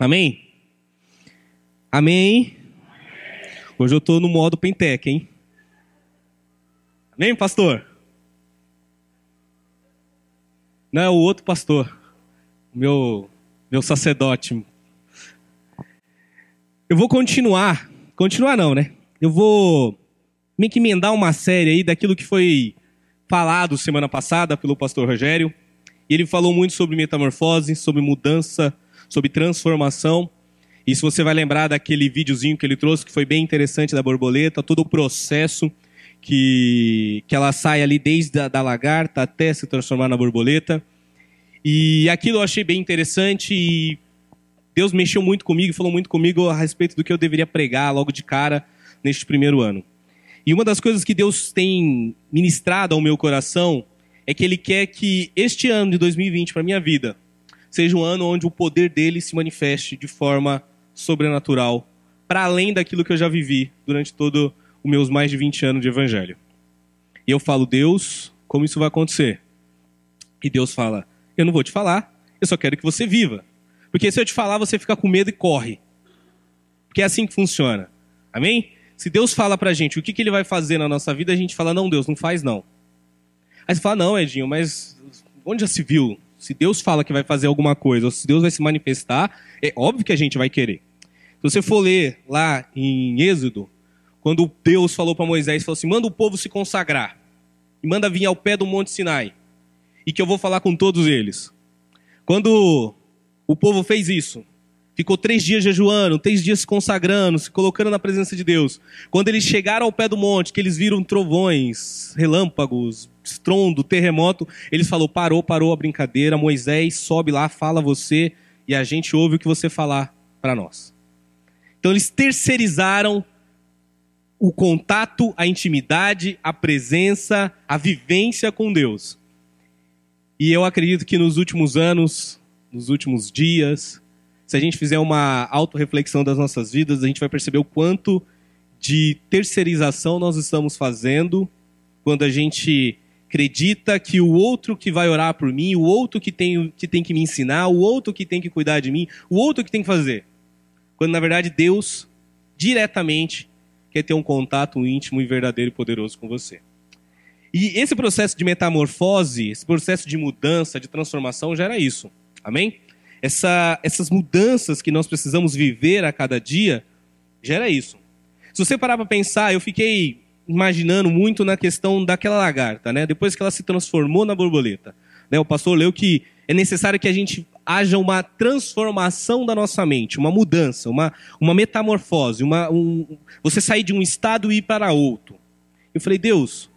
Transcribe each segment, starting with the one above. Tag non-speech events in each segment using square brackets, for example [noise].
Amém? Amém? Hoje eu estou no modo Pentec, hein? Amém, pastor? Não é o outro pastor, meu, meu sacerdote. Eu vou continuar, continuar não, né? Eu vou meio que emendar uma série aí daquilo que foi falado semana passada pelo pastor Rogério. E ele falou muito sobre metamorfose, sobre mudança, sobre transformação. E se você vai lembrar daquele videozinho que ele trouxe, que foi bem interessante da borboleta, todo o processo que, que ela sai ali desde a da lagarta até se transformar na borboleta. E aquilo eu achei bem interessante e Deus mexeu muito comigo, falou muito comigo a respeito do que eu deveria pregar logo de cara neste primeiro ano. E uma das coisas que Deus tem ministrado ao meu coração é que Ele quer que este ano de 2020 para minha vida seja um ano onde o poder dele se manifeste de forma sobrenatural, para além daquilo que eu já vivi durante todo os meus mais de 20 anos de evangelho. E eu falo, Deus, como isso vai acontecer? E Deus fala, eu não vou te falar, eu só quero que você viva. Porque se eu te falar, você fica com medo e corre. Porque é assim que funciona. Amém? Se Deus fala pra gente o que, que ele vai fazer na nossa vida, a gente fala, não, Deus, não faz não. Aí você fala, não, Edinho, mas onde já se viu? Se Deus fala que vai fazer alguma coisa, ou se Deus vai se manifestar, é óbvio que a gente vai querer. Se você for ler lá em Êxodo, quando Deus falou para Moisés, falou assim: manda o povo se consagrar, e manda vir ao pé do Monte Sinai, e que eu vou falar com todos eles. Quando o povo fez isso, ficou três dias jejuando, três dias se consagrando, se colocando na presença de Deus. Quando eles chegaram ao pé do monte, que eles viram trovões, relâmpagos, estrondo, terremoto, eles falou: parou, parou a brincadeira, Moisés, sobe lá, fala você, e a gente ouve o que você falar para nós. Então eles terceirizaram o contato, a intimidade, a presença, a vivência com Deus. E eu acredito que nos últimos anos, nos últimos dias, se a gente fizer uma autorreflexão das nossas vidas, a gente vai perceber o quanto de terceirização nós estamos fazendo quando a gente acredita que o outro que vai orar por mim, o outro que tem, que tem que me ensinar, o outro que tem que cuidar de mim, o outro que tem que fazer. Quando na verdade Deus diretamente quer ter um contato íntimo e verdadeiro e poderoso com você. E esse processo de metamorfose, esse processo de mudança, de transformação gera isso. Amém? Essa, essas mudanças que nós precisamos viver a cada dia, gera isso. Se você parar para pensar, eu fiquei imaginando muito na questão daquela lagarta, né? Depois que ela se transformou na borboleta. Né? O pastor leu que é necessário que a gente haja uma transformação da nossa mente, uma mudança, uma, uma metamorfose, uma, um, você sair de um estado e ir para outro. Eu falei, Deus,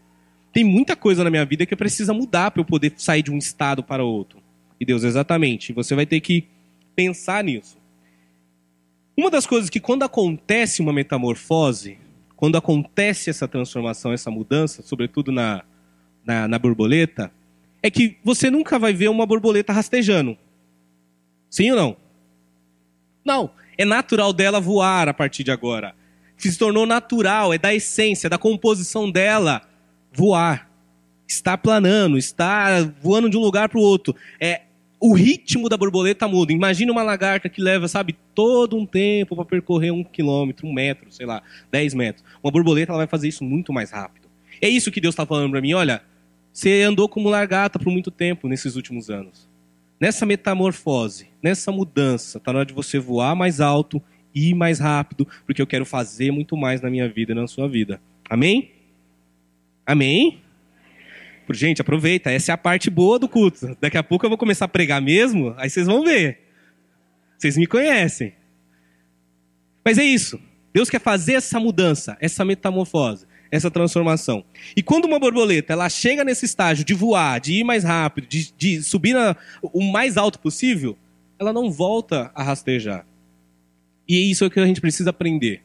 tem muita coisa na minha vida que precisa mudar para eu poder sair de um estado para outro. E Deus, exatamente. Você vai ter que pensar nisso. Uma das coisas que, quando acontece uma metamorfose, quando acontece essa transformação, essa mudança, sobretudo na, na, na borboleta, é que você nunca vai ver uma borboleta rastejando. Sim ou não? Não. É natural dela voar a partir de agora. Se tornou natural, é da essência, da composição dela voar. Está planando, está voando de um lugar para o outro. É o ritmo da borboleta muda. Imagina uma lagarta que leva, sabe, todo um tempo para percorrer um quilômetro, um metro, sei lá, dez metros. Uma borboleta ela vai fazer isso muito mais rápido. É isso que Deus está falando para mim. Olha, você andou como lagarta por muito tempo nesses últimos anos. Nessa metamorfose, nessa mudança, está na hora de você voar mais alto, ir mais rápido, porque eu quero fazer muito mais na minha vida e na sua vida. Amém? Amém? Gente, aproveita, essa é a parte boa do culto. Daqui a pouco eu vou começar a pregar mesmo, aí vocês vão ver. Vocês me conhecem. Mas é isso. Deus quer fazer essa mudança, essa metamorfose, essa transformação. E quando uma borboleta ela chega nesse estágio de voar, de ir mais rápido, de, de subir na, o mais alto possível, ela não volta a rastejar. E é isso que a gente precisa aprender.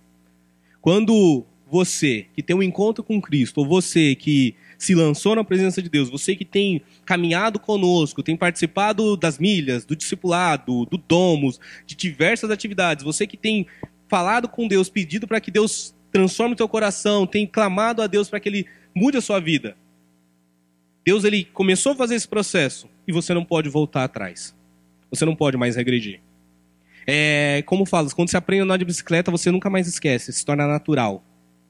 Quando você que tem um encontro com Cristo, ou você que se lançou na presença de Deus, você que tem caminhado conosco, tem participado das milhas, do discipulado, do domos, de diversas atividades, você que tem falado com Deus, pedido para que Deus transforme o teu coração, tem clamado a Deus para que Ele mude a sua vida. Deus ele começou a fazer esse processo e você não pode voltar atrás. Você não pode mais regredir. É, como falo, quando você aprende a andar de bicicleta, você nunca mais esquece, se torna natural.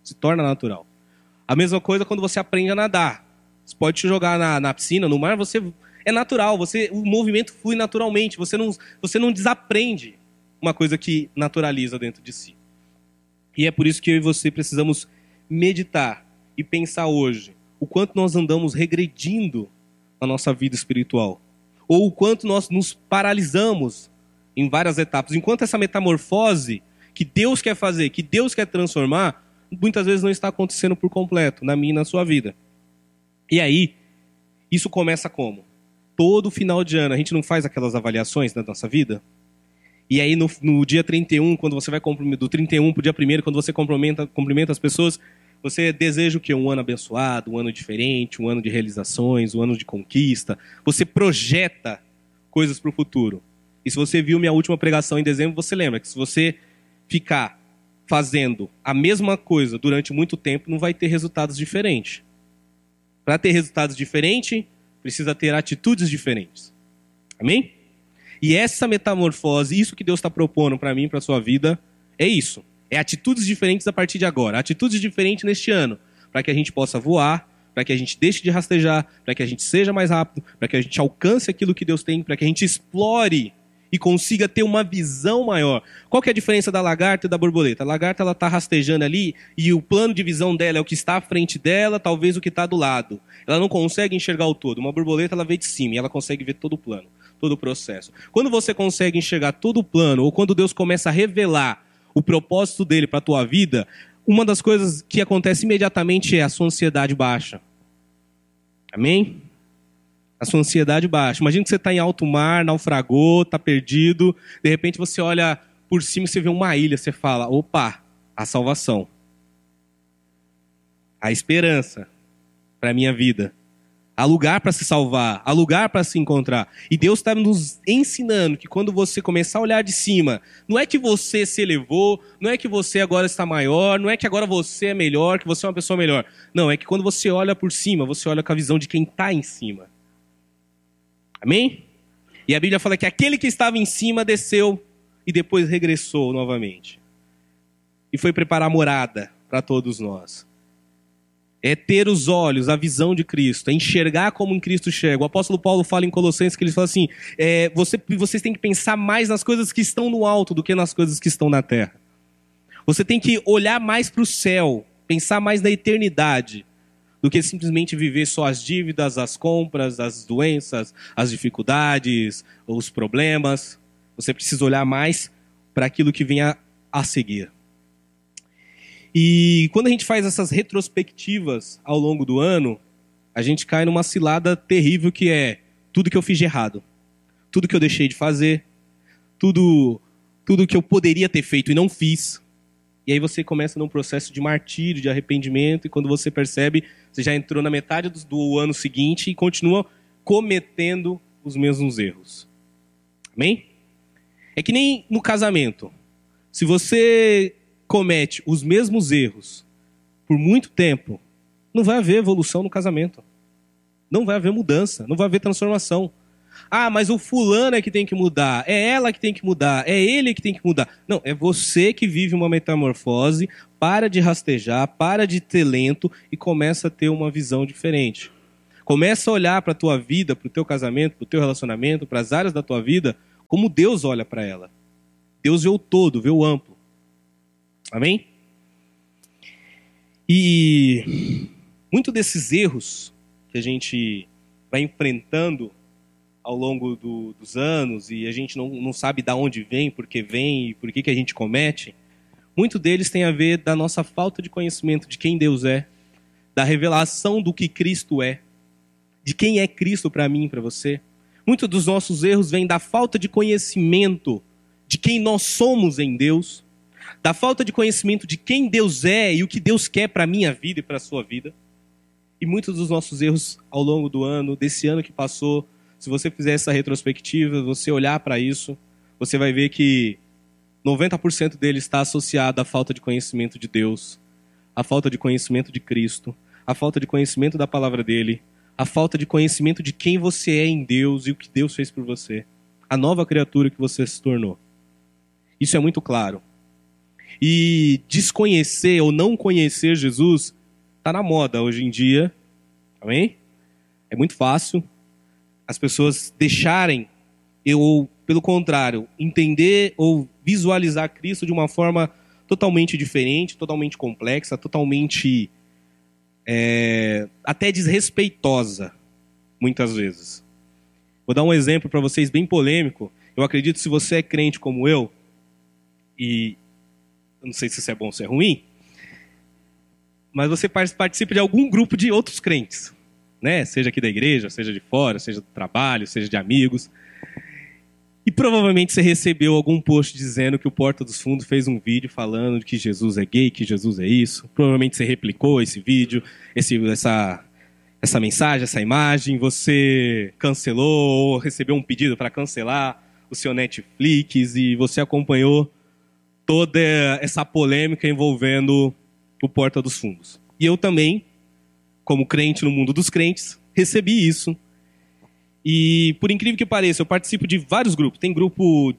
Se torna natural. A mesma coisa quando você aprende a nadar. Você pode te jogar na, na piscina, no mar, você é natural, você o movimento flui naturalmente, você não, você não desaprende uma coisa que naturaliza dentro de si. E é por isso que eu e você precisamos meditar e pensar hoje o quanto nós andamos regredindo na nossa vida espiritual, ou o quanto nós nos paralisamos em várias etapas. Enquanto essa metamorfose que Deus quer fazer, que Deus quer transformar, muitas vezes não está acontecendo por completo na minha e na sua vida. E aí, isso começa como? Todo final de ano, a gente não faz aquelas avaliações na nossa vida? E aí, no, no dia 31, quando você vai do 31 para o dia 1, quando você cumprimenta, cumprimenta as pessoas, você deseja o quê? Um ano abençoado, um ano diferente, um ano de realizações, um ano de conquista. Você projeta coisas para o futuro. E se você viu minha última pregação em dezembro, você lembra que se você ficar fazendo a mesma coisa durante muito tempo, não vai ter resultados diferentes. Para ter resultados diferentes, precisa ter atitudes diferentes. Amém? E essa metamorfose, isso que Deus está propondo para mim para a sua vida, é isso. É atitudes diferentes a partir de agora. Atitudes diferentes neste ano. Para que a gente possa voar, para que a gente deixe de rastejar, para que a gente seja mais rápido, para que a gente alcance aquilo que Deus tem, para que a gente explore e consiga ter uma visão maior. Qual que é a diferença da lagarta e da borboleta? A lagarta ela está rastejando ali e o plano de visão dela é o que está à frente dela, talvez o que está do lado. Ela não consegue enxergar o todo. Uma borboleta ela vê de cima e ela consegue ver todo o plano, todo o processo. Quando você consegue enxergar todo o plano ou quando Deus começa a revelar o propósito dele para a tua vida, uma das coisas que acontece imediatamente é a sua ansiedade baixa. Amém? A sua ansiedade baixa. Imagina que você está em alto mar, naufragou, está perdido, de repente você olha por cima e você vê uma ilha, você fala: opa, a salvação, a esperança para a minha vida. Há lugar para se salvar, há lugar para se encontrar. E Deus está nos ensinando que quando você começar a olhar de cima, não é que você se elevou, não é que você agora está maior, não é que agora você é melhor, que você é uma pessoa melhor. Não, é que quando você olha por cima, você olha com a visão de quem está em cima. Amém? E a Bíblia fala que aquele que estava em cima desceu e depois regressou novamente. E foi preparar morada para todos nós. É ter os olhos, a visão de Cristo, é enxergar como em Cristo enxerga. O apóstolo Paulo fala em Colossenses que ele fala assim: é, você, vocês têm que pensar mais nas coisas que estão no alto do que nas coisas que estão na terra. Você tem que olhar mais para o céu, pensar mais na eternidade do que simplesmente viver só as dívidas, as compras, as doenças, as dificuldades, os problemas. Você precisa olhar mais para aquilo que vem a, a seguir. E quando a gente faz essas retrospectivas ao longo do ano, a gente cai numa cilada terrível que é tudo que eu fiz de errado, tudo que eu deixei de fazer, tudo tudo que eu poderia ter feito e não fiz. E aí você começa num processo de martírio, de arrependimento, e quando você percebe, você já entrou na metade do, do ano seguinte e continua cometendo os mesmos erros. Amém? É que nem no casamento. Se você comete os mesmos erros por muito tempo, não vai haver evolução no casamento. Não vai haver mudança, não vai haver transformação. Ah, mas o fulano é que tem que mudar, é ela que tem que mudar, é ele que tem que mudar. Não, é você que vive uma metamorfose, para de rastejar, para de ter lento e começa a ter uma visão diferente. Começa a olhar para a tua vida, para o teu casamento, para o teu relacionamento, para as áreas da tua vida, como Deus olha para ela. Deus vê o todo, vê o amplo. Amém? E muito desses erros que a gente vai enfrentando ao longo do, dos anos e a gente não, não sabe de onde vem, por que vem e por que, que a gente comete, muito deles tem a ver da nossa falta de conhecimento de quem Deus é, da revelação do que Cristo é, de quem é Cristo para mim e para você. Muitos dos nossos erros vêm da falta de conhecimento de quem nós somos em Deus, da falta de conhecimento de quem Deus é e o que Deus quer para a minha vida e para a sua vida. E muitos dos nossos erros ao longo do ano, desse ano que passou, se você fizer essa retrospectiva, você olhar para isso, você vai ver que 90% dele está associado à falta de conhecimento de Deus, a falta de conhecimento de Cristo, a falta de conhecimento da palavra dele, a falta de conhecimento de quem você é em Deus e o que Deus fez por você, a nova criatura que você se tornou. Isso é muito claro. E desconhecer ou não conhecer Jesus está na moda hoje em dia. Amém? É muito fácil as pessoas deixarem ou, pelo contrário, entender ou visualizar Cristo de uma forma totalmente diferente, totalmente complexa, totalmente é, até desrespeitosa, muitas vezes. Vou dar um exemplo para vocês bem polêmico. Eu acredito se você é crente como eu, e eu não sei se isso é bom ou se é ruim, mas você participa de algum grupo de outros crentes, né? Seja aqui da igreja, seja de fora, seja do trabalho, seja de amigos. E provavelmente você recebeu algum post dizendo que o Porta dos Fundos fez um vídeo falando que Jesus é gay, que Jesus é isso. Provavelmente você replicou esse vídeo, esse, essa, essa mensagem, essa imagem. Você cancelou ou recebeu um pedido para cancelar o seu Netflix e você acompanhou toda essa polêmica envolvendo o Porta dos Fundos. E eu também, como crente no mundo dos crentes, recebi isso e, por incrível que pareça, eu participo de vários grupos. Tem grupo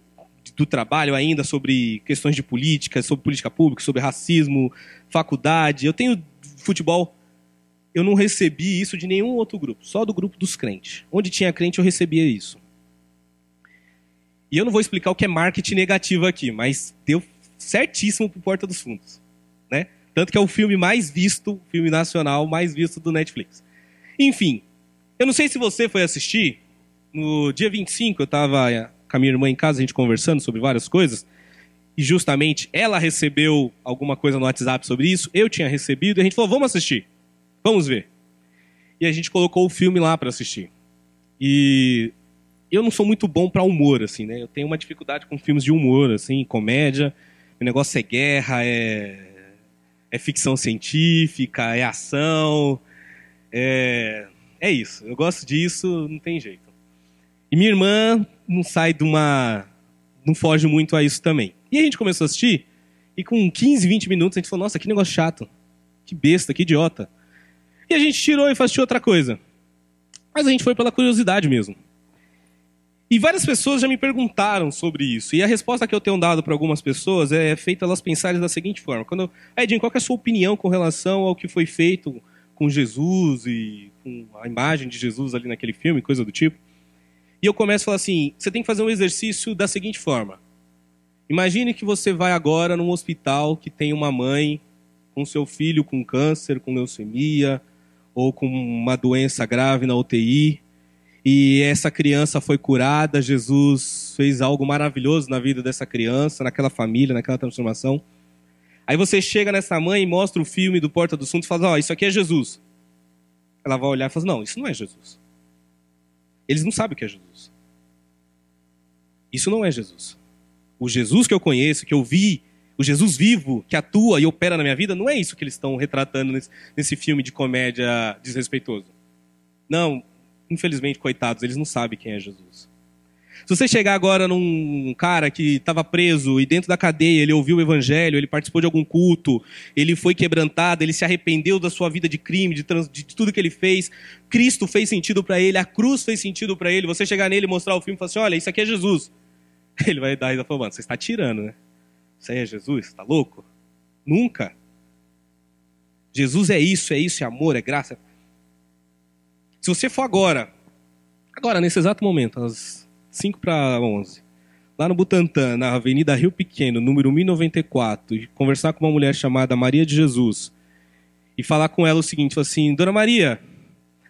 do trabalho ainda sobre questões de política, sobre política pública, sobre racismo, faculdade. Eu tenho futebol. Eu não recebi isso de nenhum outro grupo, só do grupo dos crentes. Onde tinha crente, eu recebia isso. E eu não vou explicar o que é marketing negativo aqui, mas deu certíssimo pro Porta dos Fundos. Tanto que é o filme mais visto, filme nacional mais visto do Netflix. Enfim, eu não sei se você foi assistir. No dia 25, eu estava eh, com a minha irmã em casa, a gente conversando sobre várias coisas. E justamente ela recebeu alguma coisa no WhatsApp sobre isso. Eu tinha recebido e a gente falou: vamos assistir. Vamos ver. E a gente colocou o filme lá para assistir. E eu não sou muito bom para humor, assim, né? Eu tenho uma dificuldade com filmes de humor, assim, comédia. O negócio é guerra, é, é ficção científica, é ação, é é isso. Eu gosto disso, não tem jeito. E minha irmã não sai de uma. não foge muito a isso também. E a gente começou a assistir, e com 15, 20 minutos a gente falou: nossa, que negócio chato. Que besta, que idiota. E a gente tirou e assistiu outra coisa. Mas a gente foi pela curiosidade mesmo. E várias pessoas já me perguntaram sobre isso. E a resposta que eu tenho dado para algumas pessoas é feita elas pensarem da seguinte forma: quando eu, Edinho, qual é a sua opinião com relação ao que foi feito com Jesus e com a imagem de Jesus ali naquele filme, coisa do tipo. E eu começo a falar assim: você tem que fazer um exercício da seguinte forma. Imagine que você vai agora num hospital que tem uma mãe com seu filho com câncer, com leucemia ou com uma doença grave na UTI e essa criança foi curada, Jesus fez algo maravilhoso na vida dessa criança, naquela família, naquela transformação. Aí você chega nessa mãe e mostra o filme do Porta dos Fundos e fala: Ó, oh, isso aqui é Jesus. Ela vai olhar e fala: Não, isso não é Jesus. Eles não sabem o que é Jesus. Isso não é Jesus. O Jesus que eu conheço, que eu vi, o Jesus vivo, que atua e opera na minha vida, não é isso que eles estão retratando nesse, nesse filme de comédia desrespeitoso. Não, infelizmente, coitados, eles não sabem quem é Jesus. Se você chegar agora num cara que estava preso e dentro da cadeia ele ouviu o evangelho, ele participou de algum culto, ele foi quebrantado, ele se arrependeu da sua vida de crime, de, trans, de tudo que ele fez, Cristo fez sentido para ele, a cruz fez sentido para ele. Você chegar nele mostrar o filme e falar assim: olha, isso aqui é Jesus. [laughs] Ele vai dar e falar: mano, você está tirando, né? Isso aí é Jesus? Está louco? Nunca. Jesus é isso, é isso, é amor, é graça. Se você for agora, agora, nesse exato momento, às 5 para 11, lá no Butantã, na Avenida Rio Pequeno, número 1094, e conversar com uma mulher chamada Maria de Jesus e falar com ela o seguinte, assim, Dona Maria,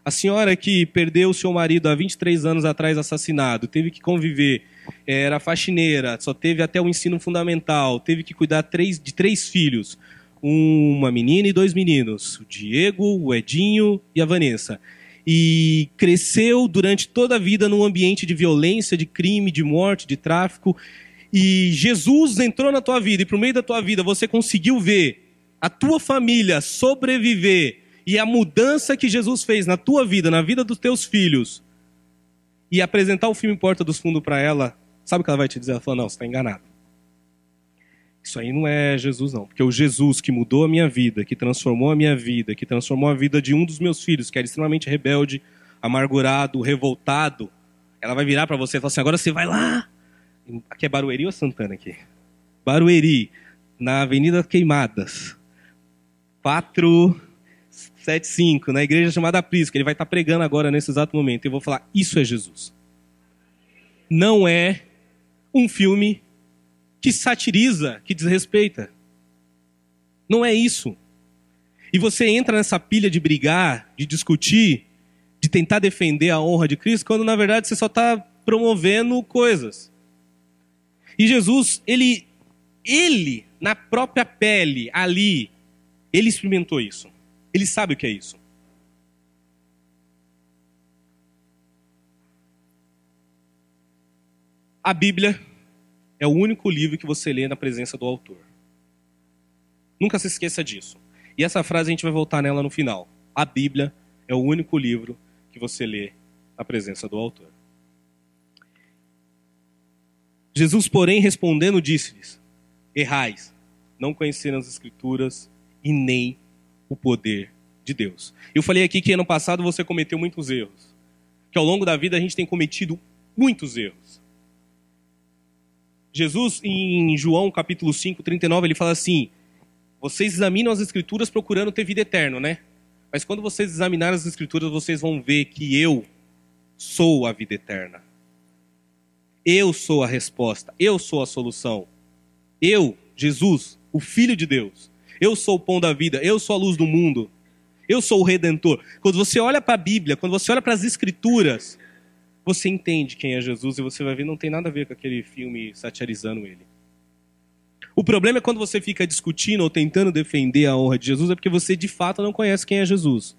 a senhora que perdeu o seu marido há 23 anos atrás assassinado, teve que conviver, eh, era faxineira, só teve até o ensino fundamental, teve que cuidar de três filhos, uma menina e dois meninos, o Diego, o Edinho e a Vanessa e cresceu durante toda a vida num ambiente de violência, de crime, de morte, de tráfico. E Jesus entrou na tua vida e por meio da tua vida você conseguiu ver a tua família sobreviver e a mudança que Jesus fez na tua vida, na vida dos teus filhos. E apresentar o filme Porta dos Fundos para ela, sabe o que ela vai te dizer? Ela falou: "Não, você está enganado. Isso aí não é Jesus, não. Porque o Jesus que mudou a minha vida, que transformou a minha vida, que transformou a vida de um dos meus filhos, que era extremamente rebelde, amargurado, revoltado, ela vai virar para você e falar assim: agora você vai lá. Aqui é Barueri ou Santana aqui? Barueri, na Avenida Queimadas. 475, na igreja chamada Prisca. Ele vai estar pregando agora nesse exato momento. Eu vou falar: isso é Jesus. Não é um filme que satiriza, que desrespeita. Não é isso. E você entra nessa pilha de brigar, de discutir, de tentar defender a honra de Cristo, quando na verdade você só está promovendo coisas. E Jesus, ele, ele, na própria pele, ali, ele experimentou isso. Ele sabe o que é isso. A Bíblia é o único livro que você lê na presença do autor. Nunca se esqueça disso. E essa frase a gente vai voltar nela no final. A Bíblia é o único livro que você lê na presença do autor. Jesus, porém, respondendo, disse-lhes: Errais, não conheceram as Escrituras e nem o poder de Deus. Eu falei aqui que ano passado você cometeu muitos erros. Que ao longo da vida a gente tem cometido muitos erros. Jesus, em João capítulo 5, 39, ele fala assim: Vocês examinam as Escrituras procurando ter vida eterna, né? Mas quando vocês examinarem as Escrituras, vocês vão ver que eu sou a vida eterna. Eu sou a resposta, eu sou a solução. Eu, Jesus, o Filho de Deus, eu sou o pão da vida, eu sou a luz do mundo, eu sou o redentor. Quando você olha para a Bíblia, quando você olha para as Escrituras, você entende quem é Jesus e você vai ver não tem nada a ver com aquele filme satirizando ele. O problema é quando você fica discutindo ou tentando defender a honra de Jesus, é porque você de fato não conhece quem é Jesus.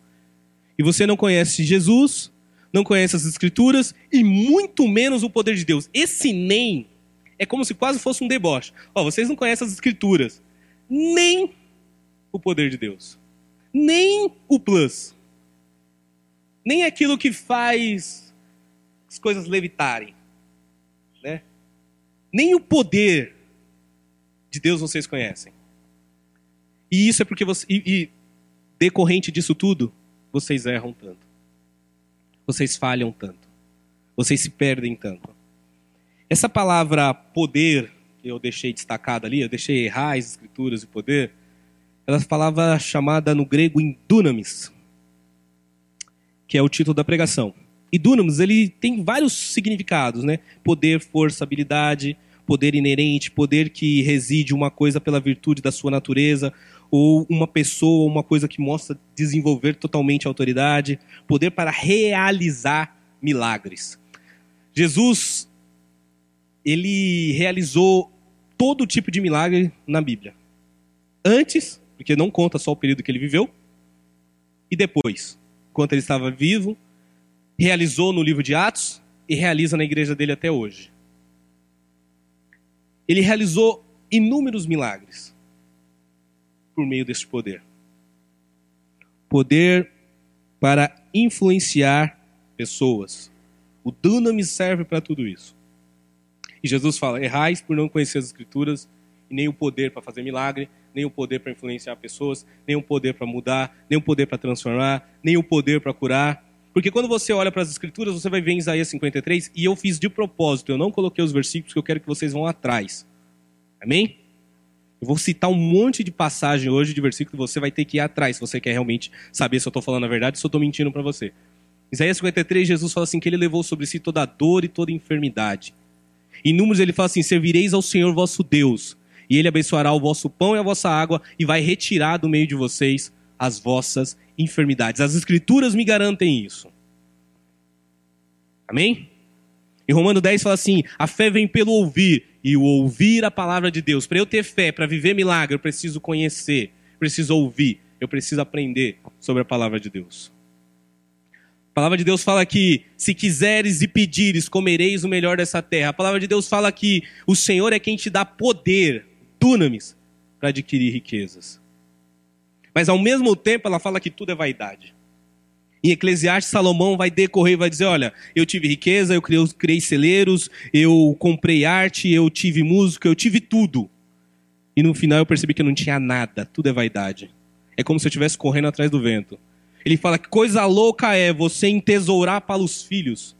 E você não conhece Jesus, não conhece as Escrituras e muito menos o poder de Deus. Esse nem é como se quase fosse um deboche. Ó, vocês não conhecem as Escrituras, nem o poder de Deus, nem o plus, nem aquilo que faz as coisas levitarem. Né? Nem o poder de Deus vocês conhecem. E isso é porque você. E, e decorrente disso tudo, vocês erram tanto. Vocês falham tanto. Vocês se perdem tanto. Essa palavra poder, que eu deixei destacada ali, eu deixei errar as escrituras e poder, ela palavra chamada no grego em dunamis, que é o título da pregação. E dunamis, ele tem vários significados, né? Poder, força, habilidade, poder inerente, poder que reside uma coisa pela virtude da sua natureza, ou uma pessoa, uma coisa que mostra desenvolver totalmente a autoridade, poder para realizar milagres. Jesus, ele realizou todo tipo de milagre na Bíblia. Antes, porque não conta só o período que ele viveu, e depois, enquanto ele estava vivo, realizou no livro de Atos e realiza na igreja dele até hoje. Ele realizou inúmeros milagres por meio desse poder. Poder para influenciar pessoas. O dunamis serve para tudo isso. E Jesus fala: errais por não conhecer as Escrituras e nem o poder para fazer milagre, nem o poder para influenciar pessoas, nem o poder para mudar, nem o poder para transformar, nem o poder para curar, porque quando você olha para as escrituras, você vai ver em Isaías 53, e eu fiz de propósito, eu não coloquei os versículos que eu quero que vocês vão atrás. Amém? Eu vou citar um monte de passagem hoje de versículo que você vai ter que ir atrás, se você quer realmente saber se eu estou falando a verdade ou se eu estou mentindo para você. Isaías 53, Jesus fala assim que ele levou sobre si toda a dor e toda a enfermidade. Em Números ele fala assim: servireis ao Senhor vosso Deus, e ele abençoará o vosso pão e a vossa água, e vai retirar do meio de vocês as vossas enfermidades. As Escrituras me garantem isso. Amém? Em Romano 10 fala assim: a fé vem pelo ouvir, e o ouvir a palavra de Deus. Para eu ter fé, para viver milagre, eu preciso conhecer, preciso ouvir, eu preciso aprender sobre a palavra de Deus. A palavra de Deus fala que se quiseres e pedires, comereis o melhor dessa terra. A palavra de Deus fala que o Senhor é quem te dá poder, dunamis, para adquirir riquezas. Mas ao mesmo tempo ela fala que tudo é vaidade. Em Eclesiastes, Salomão vai decorrer e vai dizer: Olha, eu tive riqueza, eu criei, criei celeiros, eu comprei arte, eu tive música, eu tive tudo. E no final eu percebi que eu não tinha nada, tudo é vaidade. É como se eu estivesse correndo atrás do vento. Ele fala que coisa louca é você entesourar para os filhos.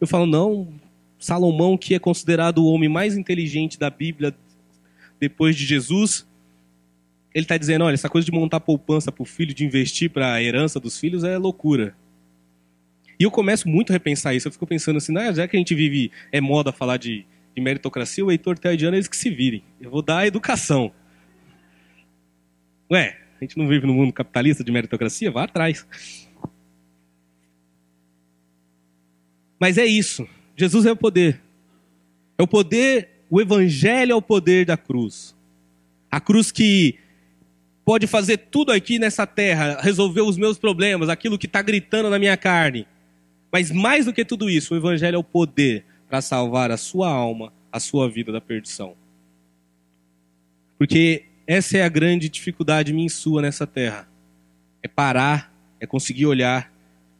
Eu falo, não, Salomão, que é considerado o homem mais inteligente da Bíblia depois de Jesus, ele está dizendo: olha, essa coisa de montar poupança para o filho, de investir para a herança dos filhos é loucura. E eu começo muito a repensar isso. Eu fico pensando assim, ah, já que a gente vive, é moda falar de, de meritocracia, o Heitor Teodiano, eles que se virem. Eu vou dar a educação. Ué, a gente não vive no mundo capitalista de meritocracia? Vá atrás. Mas é isso. Jesus é o poder. É o poder, o evangelho é o poder da cruz. A cruz que pode fazer tudo aqui nessa terra, resolver os meus problemas, aquilo que está gritando na minha carne. Mas mais do que tudo isso, o Evangelho é o poder para salvar a sua alma, a sua vida da perdição. Porque essa é a grande dificuldade minha e sua nessa terra. É parar, é conseguir olhar,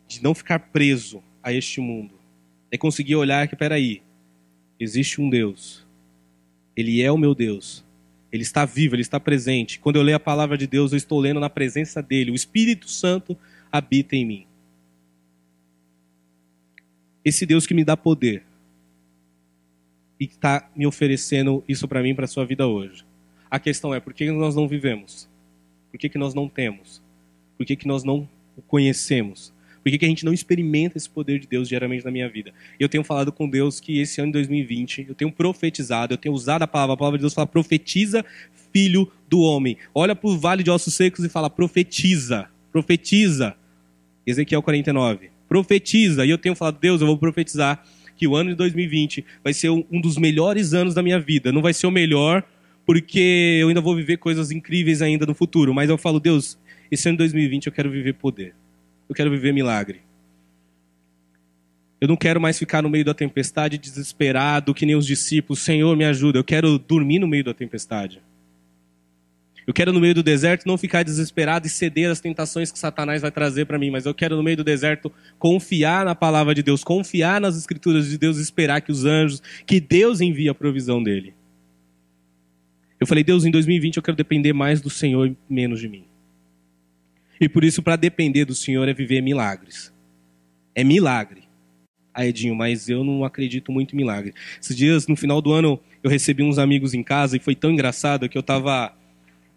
de não ficar preso a este mundo. É conseguir olhar que, peraí, existe um Deus. Ele é o meu Deus. Ele está vivo, ele está presente. Quando eu leio a palavra de Deus, eu estou lendo na presença dele. O Espírito Santo habita em mim esse Deus que me dá poder e está me oferecendo isso para mim, para a sua vida hoje. A questão é, por que nós não vivemos? Por que, que nós não temos? Por que, que nós não o conhecemos? Por que, que a gente não experimenta esse poder de Deus diariamente na minha vida? Eu tenho falado com Deus que esse ano de 2020, eu tenho profetizado, eu tenho usado a palavra, a palavra de Deus fala, profetiza, filho do homem. Olha para o vale de ossos secos e fala, profetiza, profetiza. Ezequiel 49 profetiza. E eu tenho falado, Deus, eu vou profetizar que o ano de 2020 vai ser um dos melhores anos da minha vida. Não vai ser o melhor, porque eu ainda vou viver coisas incríveis ainda no futuro. Mas eu falo, Deus, esse ano de 2020 eu quero viver poder. Eu quero viver milagre. Eu não quero mais ficar no meio da tempestade desesperado, que nem os discípulos. Senhor, me ajuda. Eu quero dormir no meio da tempestade. Eu quero no meio do deserto não ficar desesperado e ceder às tentações que Satanás vai trazer para mim, mas eu quero no meio do deserto confiar na palavra de Deus, confiar nas escrituras de Deus esperar que os anjos, que Deus envie a provisão dele. Eu falei, Deus, em 2020 eu quero depender mais do Senhor e menos de mim. E por isso, para depender do Senhor é viver milagres. É milagre. Ah, Edinho, mas eu não acredito muito em milagre. Esses dias, no final do ano, eu recebi uns amigos em casa e foi tão engraçado que eu estava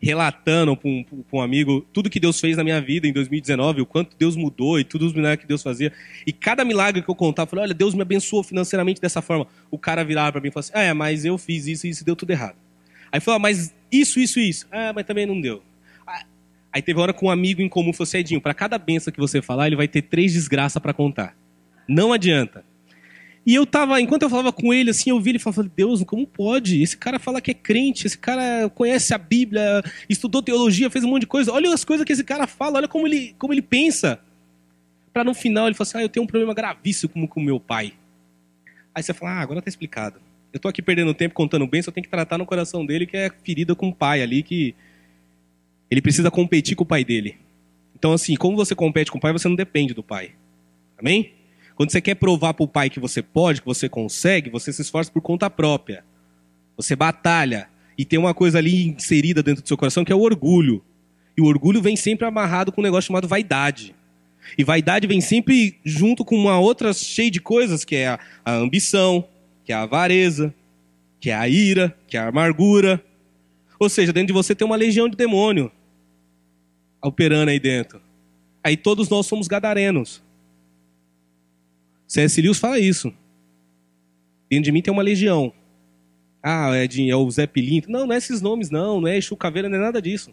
relatando para um, um, amigo tudo que Deus fez na minha vida em 2019, o quanto Deus mudou e todos os milagres que Deus fazia. E cada milagre que eu contava, eu falei, olha, Deus me abençoou financeiramente dessa forma. O cara virava para mim e falava assim, ah, é, mas eu fiz isso e isso deu tudo errado. Aí falou, ah, mas isso, isso, isso. Ah, mas também não deu. Aí teve uma hora com um amigo em comum, falou assim, Edinho, para cada benção que você falar, ele vai ter três desgraças para contar. Não adianta. E eu tava, enquanto eu falava com ele, assim, eu vi ele falando, Deus, como pode? Esse cara fala que é crente, esse cara conhece a Bíblia, estudou teologia, fez um monte de coisa. Olha as coisas que esse cara fala, olha como ele, como ele pensa. Para no final ele falar assim, ah, eu tenho um problema gravíssimo com o meu pai. Aí você fala, ah, agora tá explicado. Eu tô aqui perdendo tempo contando bem, só tem que tratar no coração dele que é ferida com o pai ali, que ele precisa competir com o pai dele. Então, assim, como você compete com o pai, você não depende do pai. Amém? Quando você quer provar para o pai que você pode, que você consegue, você se esforça por conta própria. Você batalha. E tem uma coisa ali inserida dentro do seu coração que é o orgulho. E o orgulho vem sempre amarrado com um negócio chamado vaidade. E vaidade vem sempre junto com uma outra cheia de coisas, que é a, ambição, que é a avareza, que é a ira, que é a amargura. Ou seja, dentro de você tem uma legião de demônio operando aí dentro. Aí todos nós somos gadarenos. C.S. Lewis fala isso. Dentro de mim tem uma legião. Ah, é, de, é o Zé Pilinto. Não, não é esses nomes, não. Não é Chucaveira, não é nada disso.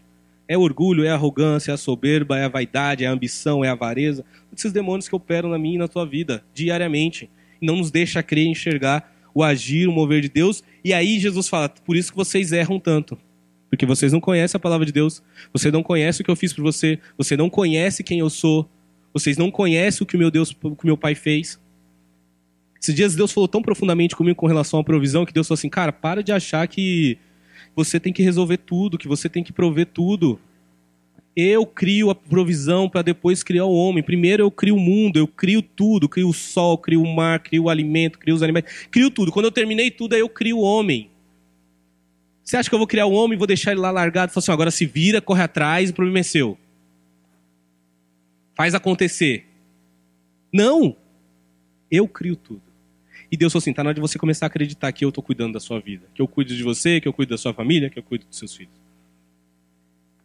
É orgulho, é arrogância, é a soberba, é a vaidade, é a ambição, é a avareza. Esses demônios que operam na minha e na tua vida, diariamente. E não nos deixa crer enxergar o agir, o mover de Deus. E aí Jesus fala, por isso que vocês erram tanto. Porque vocês não conhecem a palavra de Deus. Você não conhece o que eu fiz por você. Você não conhece quem eu sou. Vocês não conhecem o que meu Deus, o que meu pai fez. Esses dias Deus falou tão profundamente comigo com relação à provisão que Deus falou assim: cara, para de achar que você tem que resolver tudo, que você tem que prover tudo. Eu crio a provisão para depois criar o homem. Primeiro eu crio o mundo, eu crio tudo, crio o sol, crio o mar, crio o alimento, crio os animais, crio tudo. Quando eu terminei tudo, aí eu crio o homem. Você acha que eu vou criar um homem e vou deixar ele lá largado falar assim, agora se vira, corre atrás, o problema é seu. Faz acontecer. Não! Eu crio tudo. E Deus falou assim: tá na hora de você começar a acreditar que eu estou cuidando da sua vida. Que eu cuido de você, que eu cuido da sua família, que eu cuido dos seus filhos.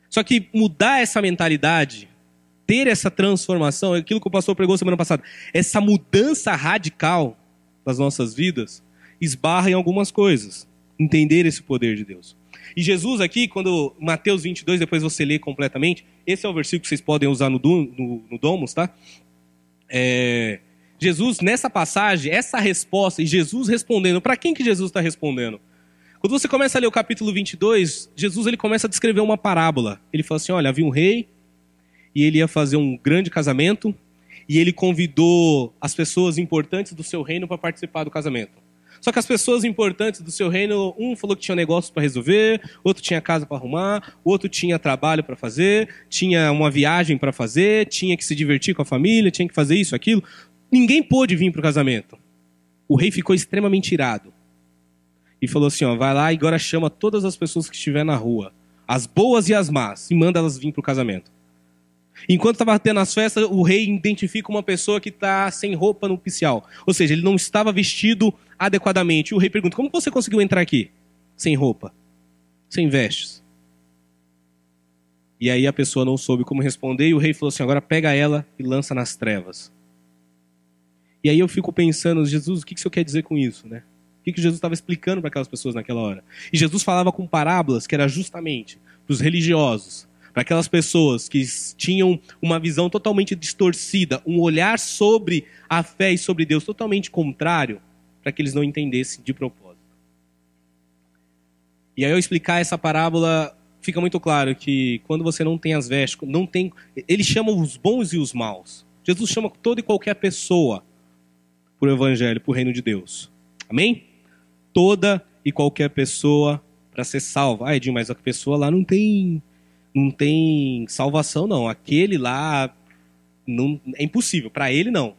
Só que mudar essa mentalidade, ter essa transformação, é aquilo que o pastor pregou semana passada, essa mudança radical das nossas vidas, esbarra em algumas coisas. Entender esse poder de Deus. E Jesus aqui, quando Mateus 22, depois você lê completamente, esse é o versículo que vocês podem usar no, no, no Domus, tá? É, Jesus, nessa passagem, essa resposta, e Jesus respondendo, para quem que Jesus está respondendo? Quando você começa a ler o capítulo 22, Jesus ele começa a descrever uma parábola. Ele fala assim, olha, havia um rei, e ele ia fazer um grande casamento, e ele convidou as pessoas importantes do seu reino para participar do casamento. Só que as pessoas importantes do seu reino, um falou que tinha negócios para resolver, outro tinha casa para arrumar, outro tinha trabalho para fazer, tinha uma viagem para fazer, tinha que se divertir com a família, tinha que fazer isso, aquilo. Ninguém pôde vir para o casamento. O rei ficou extremamente irado. E falou assim: ó, vai lá e agora chama todas as pessoas que estiver na rua, as boas e as más, e manda elas vir para o casamento. Enquanto estava tendo as festas, o rei identifica uma pessoa que está sem roupa no oficial. Ou seja, ele não estava vestido adequadamente. O rei pergunta: Como você conseguiu entrar aqui? Sem roupa, sem vestes. E aí a pessoa não soube como responder, e o rei falou assim: Agora pega ela e lança nas trevas. E aí eu fico pensando, Jesus, o que, que o senhor quer dizer com isso, né? O que, que Jesus estava explicando para aquelas pessoas naquela hora? E Jesus falava com parábolas que era justamente para os religiosos, para aquelas pessoas que tinham uma visão totalmente distorcida, um olhar sobre a fé e sobre Deus totalmente contrário, para que eles não entendessem de propósito. E aí eu explicar essa parábola, fica muito claro que quando você não tem as vestes, não tem, ele chama os bons e os maus. Jesus chama toda e qualquer pessoa para o evangelho, para o reino de Deus. Amém? Toda e qualquer pessoa para ser salva. Ah, Edinho, mas a pessoa lá não tem não tem salvação, não. Aquele lá não, é impossível. Para ele, não.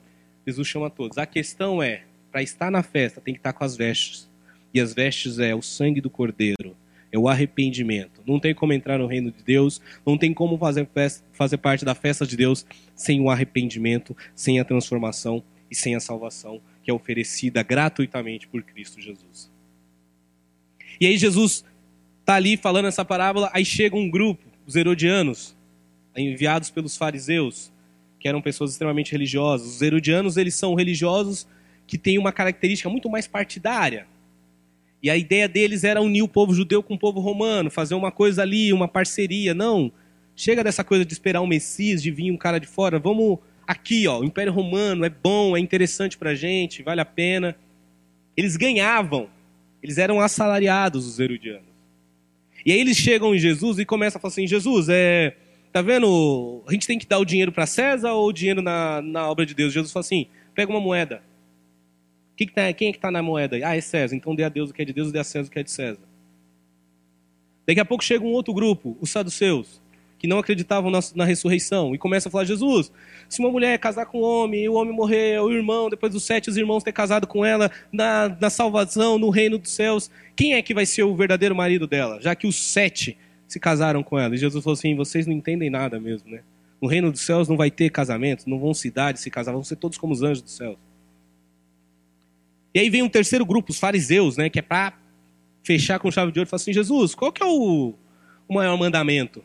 Jesus chama todos. A questão é, para estar na festa, tem que estar com as vestes. E as vestes é o sangue do cordeiro, é o arrependimento. Não tem como entrar no reino de Deus, não tem como fazer, festa, fazer parte da festa de Deus sem o arrependimento, sem a transformação e sem a salvação que é oferecida gratuitamente por Cristo Jesus. E aí Jesus está ali falando essa parábola, aí chega um grupo os herodianos, enviados pelos fariseus, que eram pessoas extremamente religiosas. Os herodianos, eles são religiosos que têm uma característica muito mais partidária. E a ideia deles era unir o povo judeu com o povo romano, fazer uma coisa ali, uma parceria. Não, chega dessa coisa de esperar um Messias, de vir um cara de fora. Vamos aqui, ó, o Império Romano é bom, é interessante pra gente, vale a pena. Eles ganhavam, eles eram assalariados, os herodianos. E aí eles chegam em Jesus e começam a falar assim: Jesus, é, tá vendo? A gente tem que dar o dinheiro para César ou o dinheiro na, na obra de Deus? Jesus fala assim: pega uma moeda. Que que tá, quem é que está na moeda? Ah, é César. Então dê a Deus o que é de Deus dê a César o que é de César. Daqui a pouco chega um outro grupo, os saduceus que não acreditavam na, na, ressurreição, e começa a falar: Jesus, se uma mulher casar com um homem, e o homem morrer, o irmão, depois dos sete os irmãos ter casado com ela na, na salvação, no reino dos céus, quem é que vai ser o verdadeiro marido dela? Já que os sete se casaram com ela. E Jesus falou assim: vocês não entendem nada mesmo, né? No reino dos céus não vai ter casamento, não vão cidades se casar, vão ser todos como os anjos dos céus. E aí vem um terceiro grupo, os fariseus, né? Que é para fechar com chave de ouro e falar assim: Jesus, qual que é o, o maior mandamento?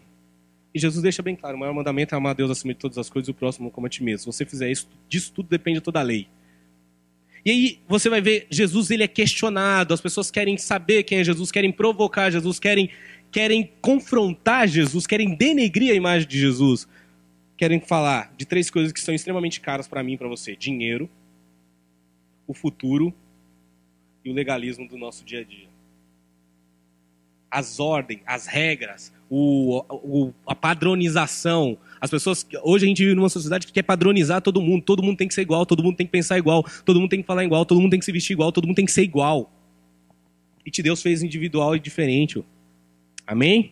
E Jesus deixa bem claro: o maior mandamento é amar a Deus acima de todas as coisas e o próximo como a ti mesmo. Se você fizer isso, disso tudo depende toda a lei. E aí você vai ver, Jesus ele é questionado, as pessoas querem saber quem é Jesus, querem provocar Jesus, querem, querem confrontar Jesus, querem denegrir a imagem de Jesus. Querem falar de três coisas que são extremamente caras para mim e para você: dinheiro, o futuro e o legalismo do nosso dia a dia. As ordens, as regras, o, o, a padronização. As pessoas. Hoje a gente vive numa sociedade que quer padronizar todo mundo. Todo mundo tem que ser igual, todo mundo tem que pensar igual, todo mundo tem que falar igual, todo mundo tem que se vestir igual, todo mundo tem que ser igual. E te Deus fez individual e diferente. Amém?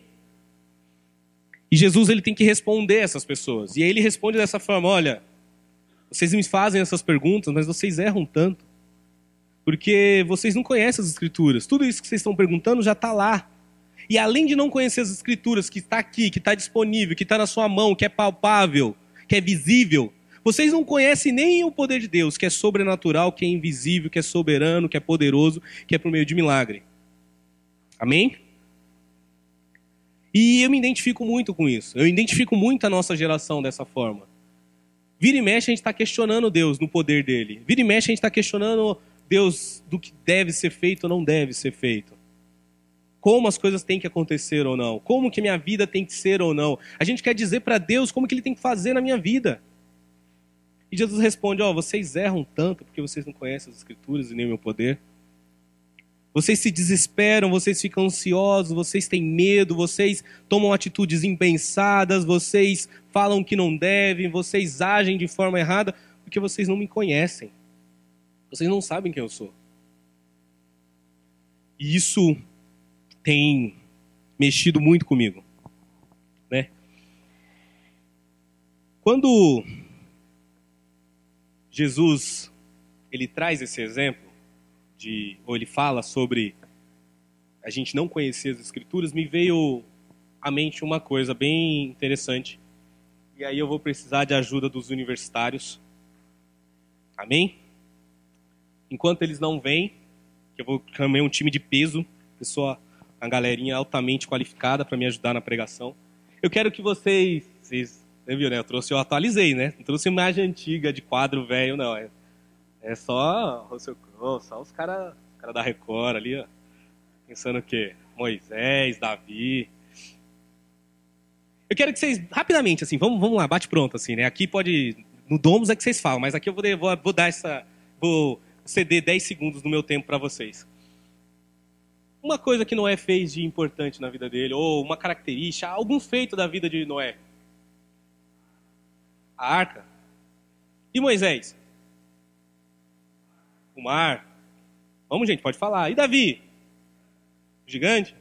E Jesus ele tem que responder essas pessoas. E aí ele responde dessa forma: olha, vocês me fazem essas perguntas, mas vocês erram tanto. Porque vocês não conhecem as escrituras. Tudo isso que vocês estão perguntando já está lá. E além de não conhecer as escrituras, que está aqui, que está disponível, que está na sua mão, que é palpável, que é visível, vocês não conhecem nem o poder de Deus, que é sobrenatural, que é invisível, que é soberano, que é poderoso, que é por meio de milagre. Amém? E eu me identifico muito com isso. Eu identifico muito a nossa geração dessa forma. Vira e mexe, a gente está questionando Deus no poder dele. Vira e mexe, a gente está questionando Deus do que deve ser feito ou não deve ser feito. Como as coisas têm que acontecer ou não. Como que minha vida tem que ser ou não. A gente quer dizer para Deus como que ele tem que fazer na minha vida. E Jesus responde: Ó, oh, vocês erram tanto porque vocês não conhecem as Escrituras e nem o meu poder. Vocês se desesperam, vocês ficam ansiosos, vocês têm medo, vocês tomam atitudes impensadas, vocês falam que não devem, vocês agem de forma errada porque vocês não me conhecem. Vocês não sabem quem eu sou. E isso tem mexido muito comigo, né? Quando Jesus ele traz esse exemplo de ou ele fala sobre a gente não conhecer as escrituras, me veio à mente uma coisa bem interessante. E aí eu vou precisar de ajuda dos universitários. Amém? Enquanto eles não vêm, eu vou chamar um time de peso, pessoa, uma galerinha altamente qualificada para me ajudar na pregação. Eu quero que vocês, vocês você viu, né? Eu trouxe, eu atualizei, né? Não trouxe imagem antiga de quadro velho, não. É, é só Russell Crowe, só os caras cara da Record ali, ó. Pensando o quê? Moisés, Davi. Eu quero que vocês, rapidamente, assim, vamos, vamos lá, bate pronto, assim, né? Aqui pode. No Domus é que vocês falam, mas aqui eu vou, vou, vou dar essa. Vou ceder 10 segundos do meu tempo para vocês. Uma coisa que Noé fez de importante na vida dele, ou uma característica, algum feito da vida de Noé a arca. E Moisés? O mar. Vamos, gente, pode falar. E Davi? O gigante?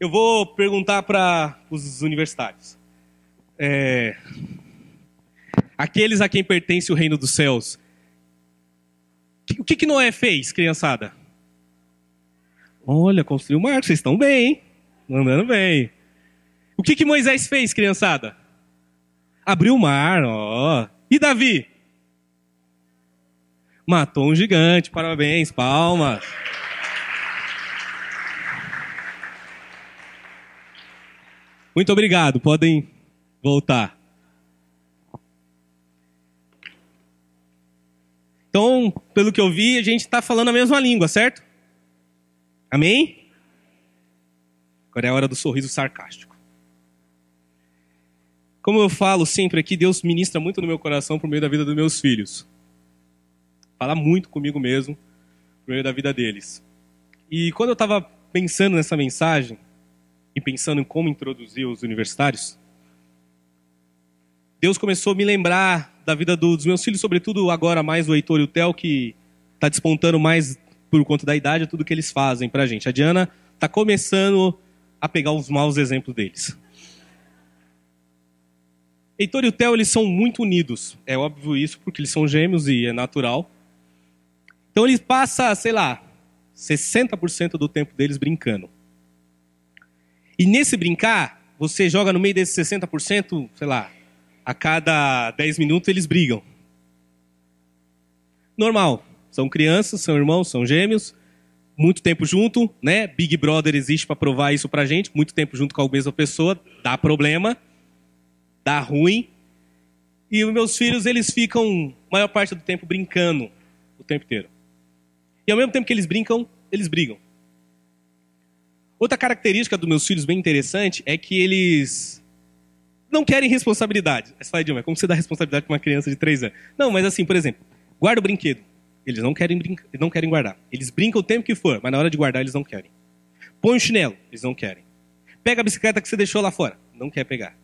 Eu vou perguntar para os universitários. É... Aqueles a quem pertence o reino dos céus. O que, que Noé fez, criançada? Olha, construiu um arco, vocês estão bem, hein? Andando bem. O que, que Moisés fez, criançada? Abriu o mar, ó. E Davi? Matou um gigante, parabéns, palmas. Muito obrigado, podem voltar. Então, pelo que eu vi, a gente está falando a mesma língua, certo? Amém? Agora é a hora do sorriso sarcástico. Como eu falo sempre aqui, Deus ministra muito no meu coração por meio da vida dos meus filhos. Fala muito comigo mesmo por meio da vida deles. E quando eu estava pensando nessa mensagem e pensando em como introduzir os universitários, Deus começou a me lembrar da vida dos meus filhos, sobretudo agora mais o Heitor e o Theo, que está despontando mais por conta da idade tudo que eles fazem para a gente. A Diana está começando a pegar os maus exemplos deles. Heitor e o Theo, eles são muito unidos. É óbvio isso, porque eles são gêmeos e é natural. Então eles passam, sei lá, 60% do tempo deles brincando. E nesse brincar, você joga no meio desses 60%, sei lá, a cada 10 minutos eles brigam. Normal. São crianças, são irmãos, são gêmeos, muito tempo junto, né? Big Brother existe para provar isso pra gente, muito tempo junto com a mesma pessoa, dá problema dá ruim. E os meus filhos, eles ficam a maior parte do tempo brincando o tempo inteiro. E ao mesmo tempo que eles brincam, eles brigam. Outra característica dos meus filhos bem interessante é que eles não querem responsabilidade. Você fala, Dilma, como você dá responsabilidade para uma criança de 3 anos? Não, mas assim, por exemplo, guarda o brinquedo. Eles não querem brincar, não querem guardar. Eles brincam o tempo que for, mas na hora de guardar eles não querem. Põe o chinelo, eles não querem. Pega a bicicleta que você deixou lá fora, não quer pegar.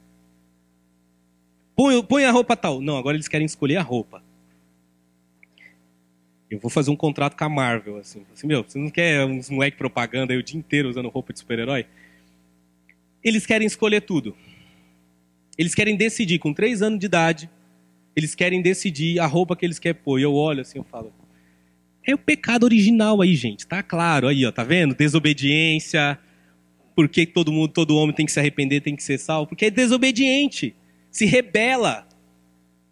Põe, põe a roupa tal. Não, agora eles querem escolher a roupa. Eu vou fazer um contrato com a Marvel, assim. assim meu, você não quer uns moleque propaganda aí o dia inteiro usando roupa de super-herói? Eles querem escolher tudo. Eles querem decidir, com três anos de idade, eles querem decidir a roupa que eles querem pôr. E eu olho assim, eu falo, é o pecado original aí, gente, tá claro aí, ó, tá vendo? Desobediência, por que todo mundo, todo homem tem que se arrepender, tem que ser salvo? Porque é desobediente, se rebela.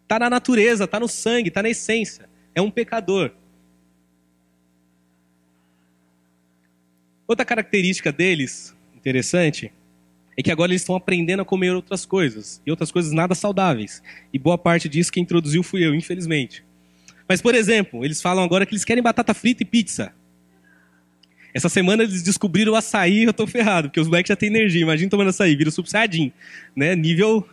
Está na natureza, está no sangue, está na essência. É um pecador. Outra característica deles, interessante, é que agora eles estão aprendendo a comer outras coisas, e outras coisas nada saudáveis. E boa parte disso que introduziu fui eu, infelizmente. Mas, por exemplo, eles falam agora que eles querem batata frita e pizza. Essa semana eles descobriram o açaí eu tô ferrado, porque os moleques já têm energia. Imagina tomando açaí, vira saiyajin, né? Nível...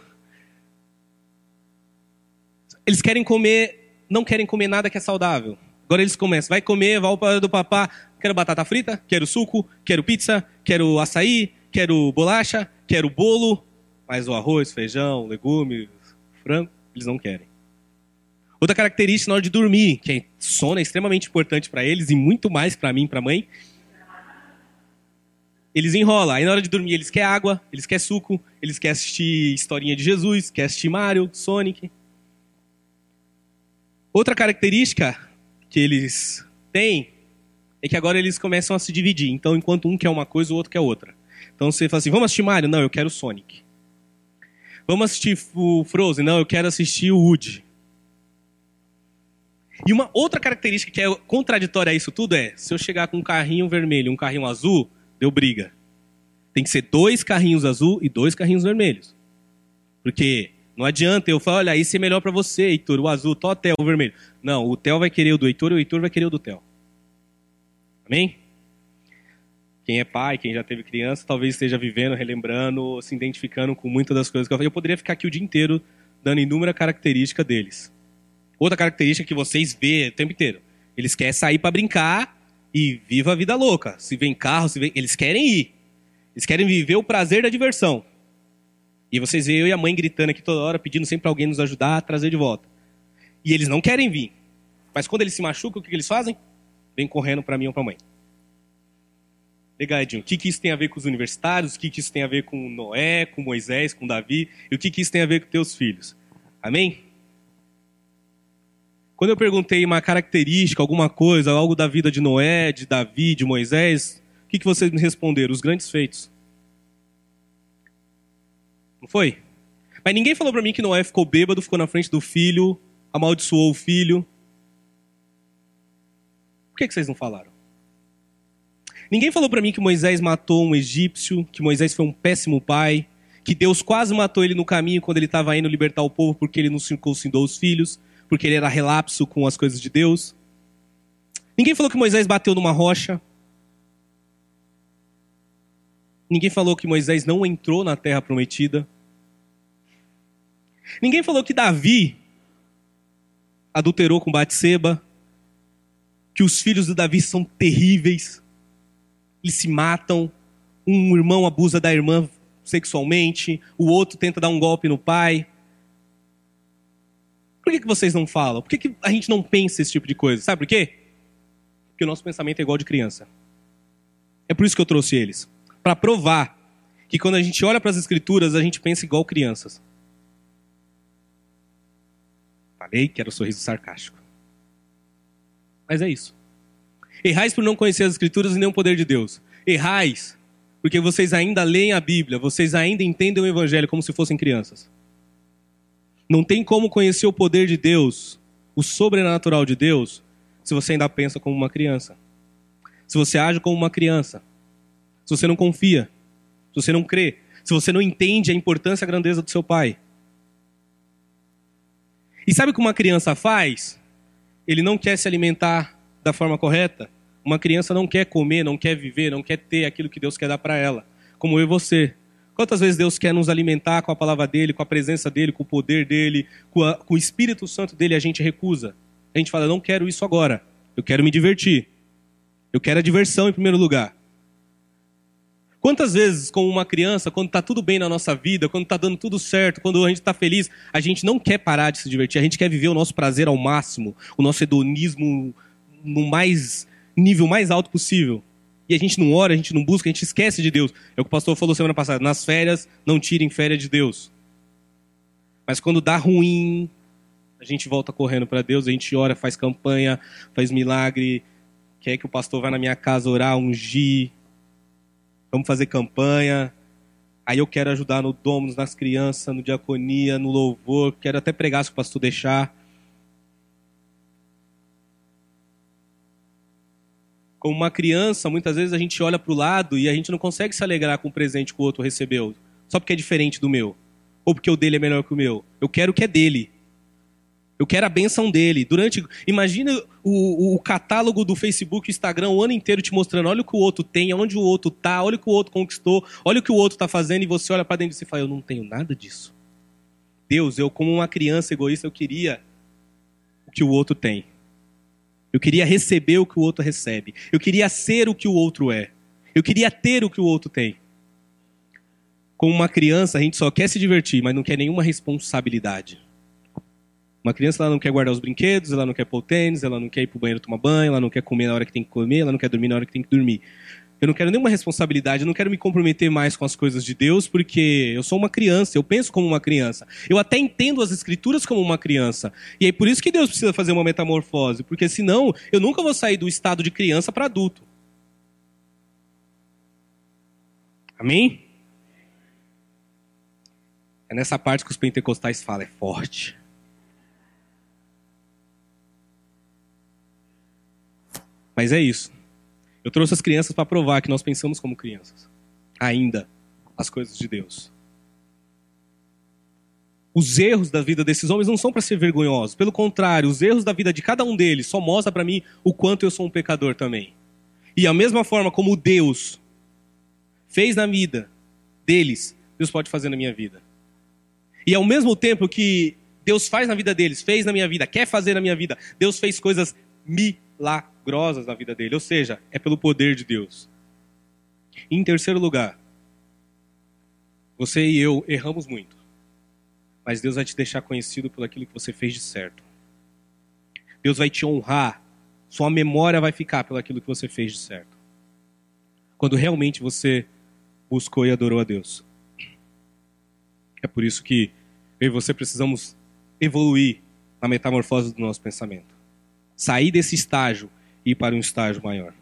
Eles querem comer, não querem comer nada que é saudável. Agora eles começam, vai comer, vai para do papá, quero batata frita, quero suco, quero pizza, quero açaí, quero bolacha, quero bolo, mas o arroz, feijão, legumes, frango, eles não querem. Outra característica na hora de dormir, que é sono é extremamente importante para eles e muito mais para mim para mãe, eles enrolam. Aí na hora de dormir eles querem água, eles querem suco, eles querem assistir historinha de Jesus, querem assistir Mario, Sonic. Outra característica que eles têm é que agora eles começam a se dividir. Então, enquanto um quer uma coisa, o outro quer outra. Então você fala assim: vamos assistir Mario? Não, eu quero Sonic. Vamos assistir o Frozen? Não, eu quero assistir o Woody. E uma outra característica que é contraditória a isso tudo é: se eu chegar com um carrinho vermelho e um carrinho azul, deu briga. Tem que ser dois carrinhos azul e dois carrinhos vermelhos. Porque não adianta eu falar, olha, esse é melhor para você, Heitor, o azul, tó Theo, o vermelho. Não, o Theo vai querer o do Heitor e o Heitor vai querer o do Theo. Amém? Quem é pai, quem já teve criança, talvez esteja vivendo, relembrando, se identificando com muitas das coisas que eu falei. Eu poderia ficar aqui o dia inteiro dando inúmera característica deles. Outra característica que vocês vê o tempo inteiro. Eles querem sair para brincar e viva a vida louca. Se vem carro, se vem... eles querem ir. Eles querem viver o prazer da diversão. E vocês veem eu e a mãe gritando aqui toda hora, pedindo sempre para alguém nos ajudar a trazer de volta. E eles não querem vir. Mas quando eles se machucam, o que, eles fazem? Vem correndo para mim ou para a mãe. Legal, Edinho. O que, isso tem a ver com os universitários? O que, que isso tem a ver com Noé, com Moisés, com Davi? E o que, que isso tem a ver com teus filhos? Amém? Quando eu perguntei uma característica, alguma coisa, algo da vida de Noé, de Davi, de Moisés, o que, que vocês me responderam? Os grandes feitos. Não foi? Mas ninguém falou para mim que Noé ficou bêbado, ficou na frente do filho, amaldiçoou o filho. Por que, que vocês não falaram? Ninguém falou para mim que Moisés matou um egípcio, que Moisés foi um péssimo pai, que Deus quase matou ele no caminho quando ele estava indo libertar o povo porque ele não circuncidou os filhos porque ele era relapso com as coisas de Deus. Ninguém falou que Moisés bateu numa rocha. Ninguém falou que Moisés não entrou na terra prometida. Ninguém falou que Davi adulterou com Batseba, que os filhos de Davi são terríveis, eles se matam, um irmão abusa da irmã sexualmente, o outro tenta dar um golpe no pai. Por que, que vocês não falam? Por que, que a gente não pensa esse tipo de coisa? Sabe por quê? Porque o nosso pensamento é igual de criança. É por isso que eu trouxe eles. Para provar que quando a gente olha para as escrituras, a gente pensa igual crianças. Falei que era o sorriso sarcástico. Mas é isso. Errais por não conhecer as escrituras e nem o poder de Deus. Errais porque vocês ainda leem a Bíblia, vocês ainda entendem o Evangelho como se fossem crianças. Não tem como conhecer o poder de Deus, o sobrenatural de Deus, se você ainda pensa como uma criança. Se você age como uma criança. Se você não confia. Se você não crê. Se você não entende a importância e a grandeza do seu pai. E sabe o que uma criança faz? Ele não quer se alimentar da forma correta. Uma criança não quer comer, não quer viver, não quer ter aquilo que Deus quer dar para ela. Como eu e você. Quantas vezes Deus quer nos alimentar com a palavra dele, com a presença dele, com o poder dele, com, a, com o Espírito Santo dele, a gente recusa. A gente fala, não quero isso agora. Eu quero me divertir. Eu quero a diversão em primeiro lugar. Quantas vezes, como uma criança, quando está tudo bem na nossa vida, quando está dando tudo certo, quando a gente está feliz, a gente não quer parar de se divertir, a gente quer viver o nosso prazer ao máximo, o nosso hedonismo no mais nível mais alto possível e a gente não ora, a gente não busca, a gente esquece de Deus. É o que o pastor falou semana passada. Nas férias, não tirem férias de Deus. Mas quando dá ruim, a gente volta correndo para Deus, a gente ora, faz campanha, faz milagre, quer que o pastor vá na minha casa orar, ungir. vamos fazer campanha. Aí eu quero ajudar no Domus, nas crianças, no diaconia, no louvor, quero até pregar se o pastor deixar. Como uma criança, muitas vezes a gente olha para o lado e a gente não consegue se alegrar com o presente que o outro recebeu, só porque é diferente do meu, ou porque o dele é melhor que o meu. Eu quero o que é dele. Eu quero a benção dele. Durante, imagina o, o, catálogo do Facebook, Instagram, o ano inteiro te mostrando, olha o que o outro tem, onde o outro tá, olha o que o outro conquistou, olha o que o outro está fazendo e você olha para dentro e você fala, eu não tenho nada disso. Deus, eu como uma criança egoísta, eu queria o que o outro tem. Eu queria receber o que o outro recebe. Eu queria ser o que o outro é. Eu queria ter o que o outro tem. Como uma criança, a gente só quer se divertir, mas não quer nenhuma responsabilidade. Uma criança ela não quer guardar os brinquedos, ela não quer pôr o tênis, ela não quer ir pro banheiro tomar banho, ela não quer comer na hora que tem que comer, ela não quer dormir na hora que tem que dormir. Eu não quero nenhuma responsabilidade, eu não quero me comprometer mais com as coisas de Deus, porque eu sou uma criança, eu penso como uma criança. Eu até entendo as escrituras como uma criança. E é por isso que Deus precisa fazer uma metamorfose, porque senão eu nunca vou sair do estado de criança para adulto. Amém? É nessa parte que os pentecostais falam, é forte. Mas é isso. Eu trouxe as crianças para provar que nós pensamos como crianças. Ainda as coisas de Deus. Os erros da vida desses homens não são para ser vergonhosos. Pelo contrário, os erros da vida de cada um deles só mostra para mim o quanto eu sou um pecador também. E a mesma forma como Deus fez na vida deles, Deus pode fazer na minha vida. E ao mesmo tempo que Deus faz na vida deles, fez na minha vida, quer fazer na minha vida, Deus fez coisas milagrosas milagrosas na vida dele, ou seja, é pelo poder de Deus. Em terceiro lugar, você e eu erramos muito, mas Deus vai te deixar conhecido por aquilo que você fez de certo. Deus vai te honrar, sua memória vai ficar pelo aquilo que você fez de certo. Quando realmente você buscou e adorou a Deus. É por isso que eu e você precisamos evoluir na metamorfose do nosso pensamento. Sair desse estágio ir para um estágio maior.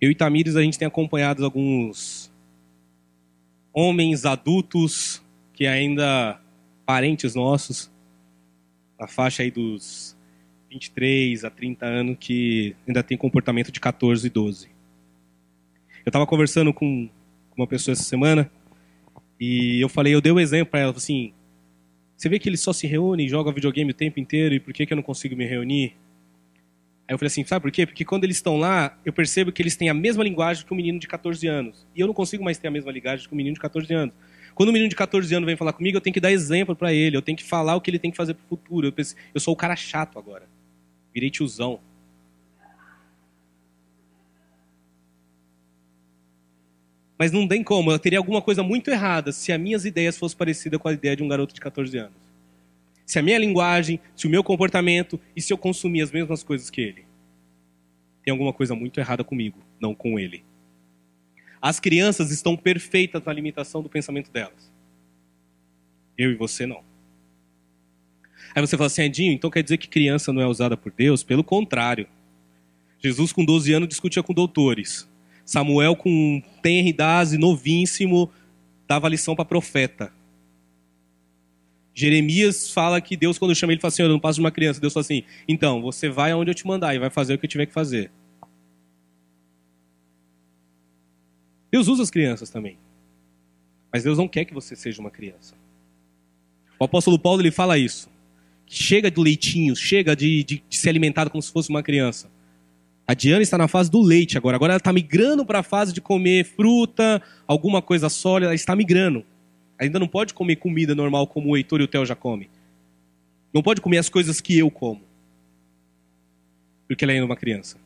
Eu e Tamires, a gente tem acompanhado alguns homens adultos que ainda parentes nossos, na faixa aí dos 23 a 30 anos, que ainda tem comportamento de 14 e 12. Eu estava conversando com uma pessoa essa semana e eu falei, eu dei o um exemplo para ela, assim, você vê que eles só se reúnem, jogam videogame o tempo inteiro, e por que, que eu não consigo me reunir? Aí eu falei assim, sabe por quê? Porque quando eles estão lá, eu percebo que eles têm a mesma linguagem que um menino de 14 anos. E eu não consigo mais ter a mesma linguagem que um menino de 14 anos. Quando um menino de 14 anos vem falar comigo, eu tenho que dar exemplo para ele, eu tenho que falar o que ele tem que fazer pro futuro. Eu, eu sou o cara chato agora. Virei tiozão. Mas não tem como, eu teria alguma coisa muito errada se as minhas ideias fossem parecidas com a ideia de um garoto de 14 anos. Se a minha linguagem, se o meu comportamento e se eu consumir as mesmas coisas que ele. Tem alguma coisa muito errada comigo, não com ele. As crianças estão perfeitas na limitação do pensamento delas. Eu e você não. Aí você fala assim, Edinho, então quer dizer que criança não é usada por Deus? Pelo contrário. Jesus, com 12 anos, discutia com doutores. Samuel, com tenridade, novíssimo, dava lição para profeta. Jeremias fala que Deus, quando chama ele, fala assim: Eu não passo de uma criança. Deus fala assim: Então, você vai aonde eu te mandar e vai fazer o que eu tiver que fazer. Deus usa as crianças também. Mas Deus não quer que você seja uma criança. O apóstolo Paulo ele fala isso. Chega de leitinho, chega de, de, de ser alimentado como se fosse uma criança. A Diana está na fase do leite agora. Agora ela está migrando para a fase de comer fruta, alguma coisa sólida. Ela está migrando. Ainda não pode comer comida normal como o Heitor e o Theo já comem. Não pode comer as coisas que eu como. Porque ela ainda é uma criança.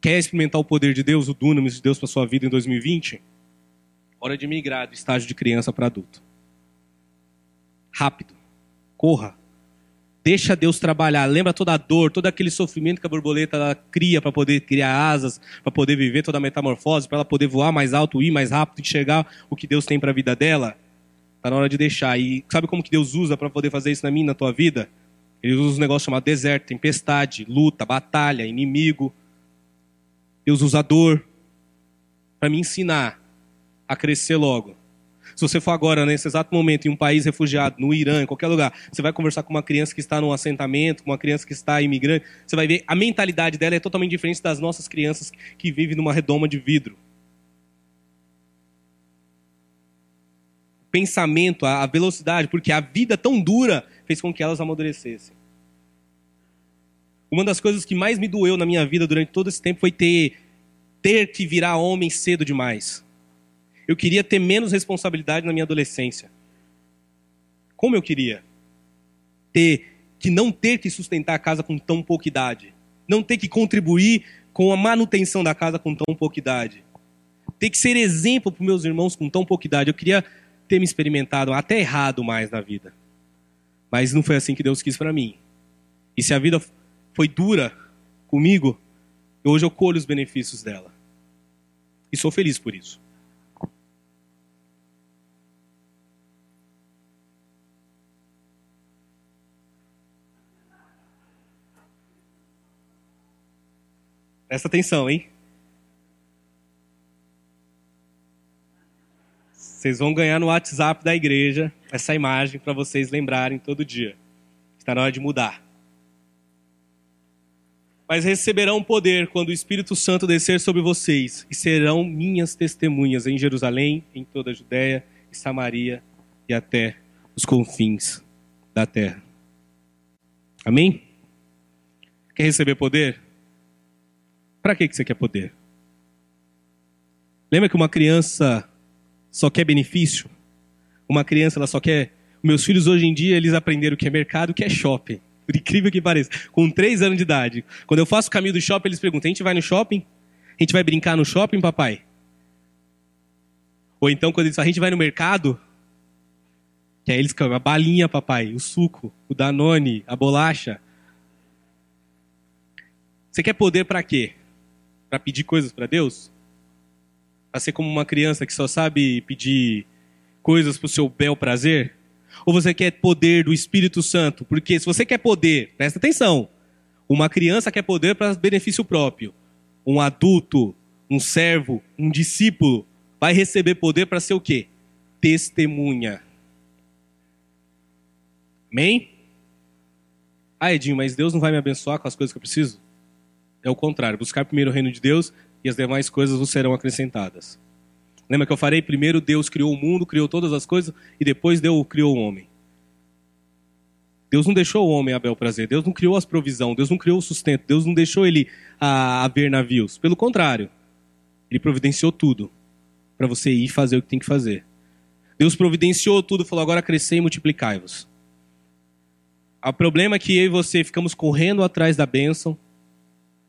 Quer experimentar o poder de Deus, o dunamis de Deus para sua vida em 2020? Hora de migrar do estágio de criança para adulto. Rápido. Corra. Deixa Deus trabalhar. Lembra toda a dor, todo aquele sofrimento que a borboleta cria para poder criar asas, para poder viver toda a metamorfose, para ela poder voar mais alto, ir mais rápido, enxergar o que Deus tem para a vida dela. Está na hora de deixar. E sabe como que Deus usa para poder fazer isso na minha, na tua vida? Ele usa um negócio chamado deserto, tempestade, luta, batalha, inimigo. Deus usa a dor para me ensinar a crescer logo. Se você for agora, nesse exato momento, em um país refugiado, no Irã, em qualquer lugar, você vai conversar com uma criança que está num assentamento, com uma criança que está imigrante, você vai ver a mentalidade dela é totalmente diferente das nossas crianças que vivem numa redoma de vidro. Pensamento, a velocidade, porque a vida tão dura fez com que elas amadurecessem. Uma das coisas que mais me doeu na minha vida durante todo esse tempo foi ter, ter que virar homem cedo demais. Eu queria ter menos responsabilidade na minha adolescência. Como eu queria? Ter que não ter que sustentar a casa com tão pouca idade. Não ter que contribuir com a manutenção da casa com tão pouca idade. Ter que ser exemplo para meus irmãos com tão pouca idade. Eu queria ter me experimentado até errado mais na vida. Mas não foi assim que Deus quis para mim. E se a vida foi dura comigo, hoje eu colho os benefícios dela. E sou feliz por isso. Presta atenção, hein? Vocês vão ganhar no WhatsApp da igreja essa imagem para vocês lembrarem todo dia. Está na hora de mudar. Mas receberão poder quando o Espírito Santo descer sobre vocês e serão minhas testemunhas em Jerusalém, em toda a Judéia e Samaria e até os confins da terra. Amém? Quer receber poder? Para que você quer poder? Lembra que uma criança só quer benefício? Uma criança ela só quer. Meus filhos hoje em dia eles aprenderam o que é mercado, o que é shopping. [laughs] Por incrível que pareça. Com três anos de idade. Quando eu faço o caminho do shopping, eles perguntam: a gente vai no shopping? A gente vai brincar no shopping, papai? Ou então, quando eles falam: a gente vai no mercado? Que aí eles a balinha, papai, o suco, o danone, a bolacha. Você quer poder para quê? Para pedir coisas para Deus? Para ser como uma criança que só sabe pedir coisas para o seu bel prazer? Ou você quer poder do Espírito Santo? Porque se você quer poder, presta atenção, uma criança quer poder para benefício próprio. Um adulto, um servo, um discípulo vai receber poder para ser o quê? Testemunha. Amém? Ah, Edinho, mas Deus não vai me abençoar com as coisas que eu preciso? É o contrário, buscar primeiro o reino de Deus e as demais coisas vos serão acrescentadas. Lembra que eu falei? Primeiro Deus criou o mundo, criou todas as coisas, e depois Deus criou o homem. Deus não deixou o homem a bel prazer, Deus não criou as provisão, Deus não criou o sustento, Deus não deixou ele a, a ver navios. Pelo contrário, ele providenciou tudo para você ir fazer o que tem que fazer. Deus providenciou tudo, falou agora crescer e multiplicai-vos. O problema é que eu e você ficamos correndo atrás da bênção,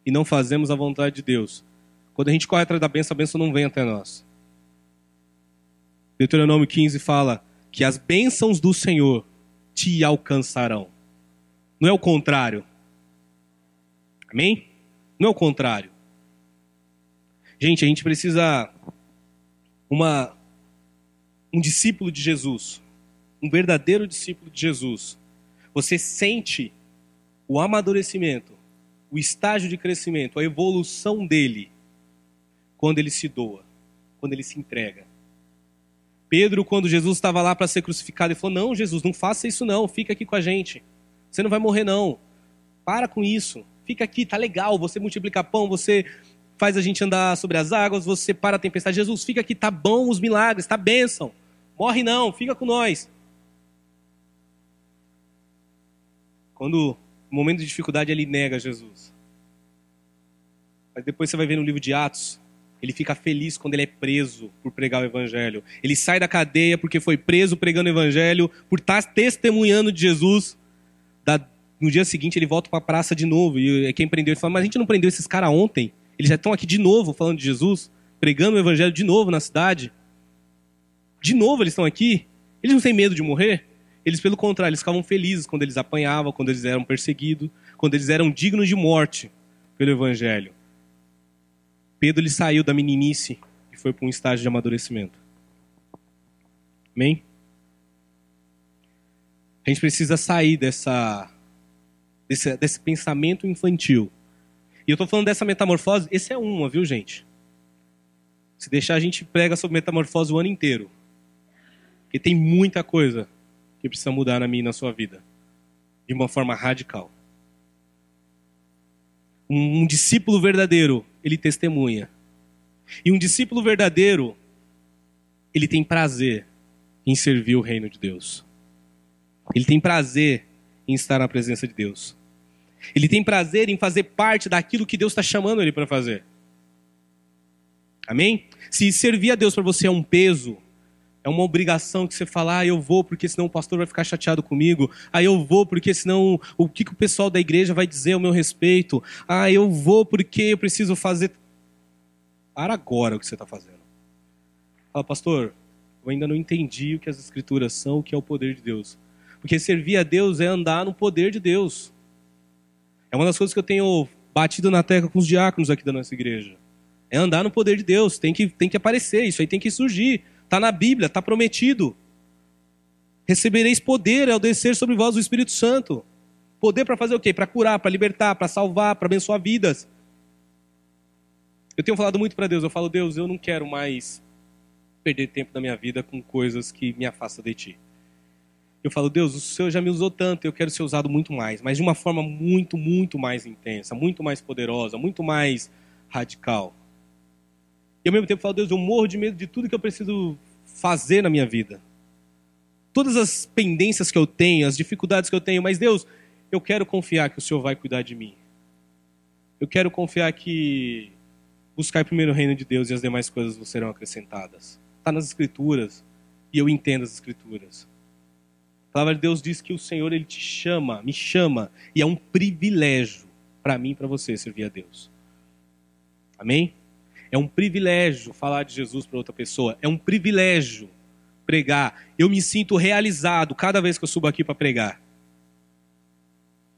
e não fazemos a vontade de Deus. Quando a gente corre atrás da bênção, a bênção não vem até nós. Deuteronômio 15 fala que as bênçãos do Senhor te alcançarão. Não é o contrário. Amém? Não é o contrário. Gente, a gente precisa uma um discípulo de Jesus, um verdadeiro discípulo de Jesus. Você sente o amadurecimento o estágio de crescimento, a evolução dele, quando ele se doa, quando ele se entrega. Pedro, quando Jesus estava lá para ser crucificado, ele falou: Não, Jesus, não faça isso não, fica aqui com a gente. Você não vai morrer, não. Para com isso. Fica aqui, tá legal. Você multiplica pão, você faz a gente andar sobre as águas, você para a tempestade. Jesus, fica aqui, tá bom os milagres, tá bênção. Morre não, fica com nós. Quando no momento de dificuldade, ele nega Jesus. Mas depois você vai ver no livro de Atos, ele fica feliz quando ele é preso por pregar o evangelho. Ele sai da cadeia porque foi preso pregando o evangelho, por estar testemunhando de Jesus. No dia seguinte ele volta para a praça de novo e quem prendeu ele fala: "Mas a gente não prendeu esses caras ontem? Eles já estão aqui de novo falando de Jesus, pregando o evangelho de novo na cidade. De novo eles estão aqui? Eles não têm medo de morrer?" Eles, pelo contrário, eles ficavam felizes quando eles apanhavam, quando eles eram perseguidos, quando eles eram dignos de morte pelo Evangelho. Pedro ele saiu da meninice e foi para um estágio de amadurecimento. Amém? A gente precisa sair dessa, desse, desse pensamento infantil E eu estou falando dessa metamorfose, esse é uma, viu, gente? Se deixar, a gente prega sobre metamorfose o ano inteiro. Porque tem muita coisa que precisa mudar na minha e na sua vida. De uma forma radical. Um, discípulo verdadeiro, ele testemunha. E um discípulo verdadeiro, ele tem prazer em servir o reino de Deus. Ele tem prazer em estar na presença de Deus. Ele tem prazer em fazer parte daquilo que Deus está chamando ele para fazer. Amém? Se servir a Deus para você é um peso, é uma obrigação que você fala, ah, eu vou porque senão o pastor vai ficar chateado comigo. Ah, eu vou porque senão o que, que o pessoal da igreja vai dizer ao meu respeito. Ah, eu vou porque eu preciso fazer. Para agora o que você está fazendo. Fala, pastor, eu ainda não entendi o que as escrituras são, o que é o poder de Deus. Porque servir a Deus é andar no poder de Deus. É uma das coisas que eu tenho batido na tecla com os diáconos aqui da nossa igreja. É andar no poder de Deus, tem que, tem que aparecer, isso aí tem que surgir. Está na Bíblia, está prometido. Recebereis poder ao descer sobre vós o Espírito Santo. Poder para fazer o quê? Para curar, para libertar, para salvar, para abençoar vidas. Eu tenho falado muito para Deus, eu falo, Deus, eu não quero mais perder tempo da minha vida com coisas que me afastam de Ti. Eu falo, Deus, o Senhor já me usou tanto, eu quero ser usado muito mais, mas de uma forma muito, muito mais intensa, muito mais poderosa, muito mais radical. E ao mesmo tempo falo, Deus, eu morro de medo de tudo que eu preciso fazer na minha vida. Todas as pendências que eu tenho, as dificuldades que eu tenho, mas Deus, eu quero confiar que o Senhor vai cuidar de mim. Eu quero confiar que buscar primeiro o reino de Deus e as demais coisas serão acrescentadas. Está nas Escrituras e eu entendo as Escrituras. A palavra de Deus diz que o Senhor ele te chama, me chama, e é um privilégio para mim e para você servir a Deus. Amém? É um privilégio falar de Jesus para outra pessoa. É um privilégio pregar. Eu me sinto realizado cada vez que eu subo aqui para pregar.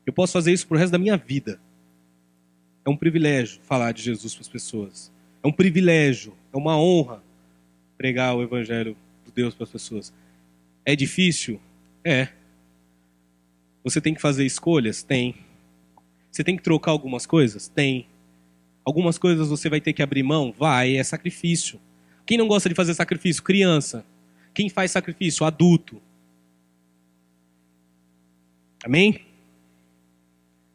Eu posso fazer isso pro resto da minha vida. É um privilégio falar de Jesus para as pessoas. É um privilégio, é uma honra pregar o evangelho de Deus para as pessoas. É difícil? É. Você tem que fazer escolhas? Tem. Você tem que trocar algumas coisas? Tem. Algumas coisas você vai ter que abrir mão? Vai, é sacrifício. Quem não gosta de fazer sacrifício? Criança. Quem faz sacrifício? Adulto. Amém?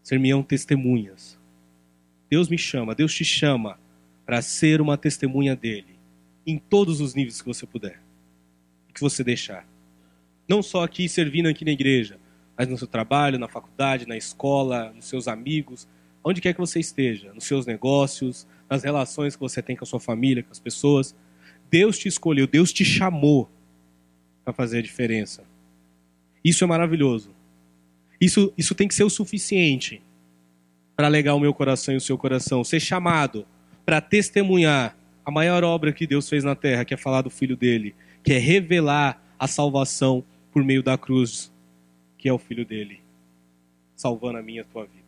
Sermião testemunhas. Deus me chama, Deus te chama para ser uma testemunha dele em todos os níveis que você puder. Que você deixar. Não só aqui servindo aqui na igreja, mas no seu trabalho, na faculdade, na escola, nos seus amigos, onde quer que você esteja, nos seus negócios, nas relações que você tem com a sua família, com as pessoas. Deus te escolheu, Deus te chamou para fazer a diferença. Isso é maravilhoso. Isso, isso tem que ser o suficiente para alegar o meu coração e o seu coração. Ser chamado para testemunhar a maior obra que Deus fez na terra, que é falar do Filho dele, que é revelar a salvação por meio da cruz, que é o Filho dele, salvando a minha e a tua vida.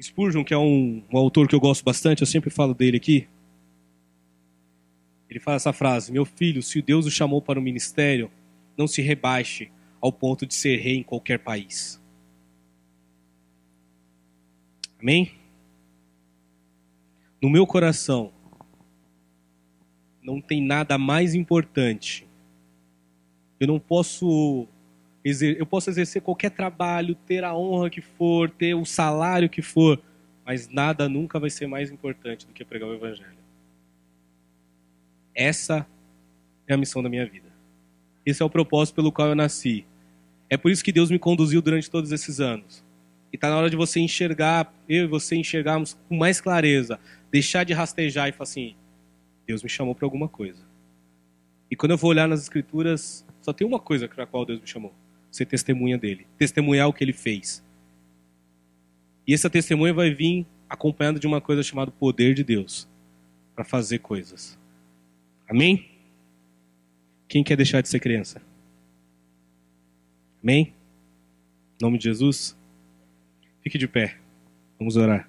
Spurgeon, que é um, um autor que eu gosto bastante, eu sempre falo dele aqui. Ele fala essa frase: Meu filho, se Deus o chamou para o ministério, não se rebaixe ao ponto de ser rei em qualquer país. Amém? No meu coração, não tem nada mais importante. Eu não posso eu posso exercer qualquer trabalho, ter a honra que for, ter o salário que for, mas nada nunca vai ser mais importante do que pregar o Evangelho. Essa é a missão da minha vida. Esse é o propósito pelo qual eu nasci. É por isso que Deus me conduziu durante todos esses anos. E está na hora de você enxergar, eu e você enxergarmos com mais clareza, deixar de rastejar e falar assim: Deus me chamou para alguma coisa. E quando eu vou olhar nas Escrituras, só tem uma coisa para a qual Deus me chamou: ser testemunha dele, testemunhar o que ele fez. E essa testemunha vai vir acompanhada de uma coisa chamada poder de Deus para fazer coisas. Amém? Quem quer deixar de ser criança? Amém? Em nome de Jesus? Fique de pé. Vamos orar.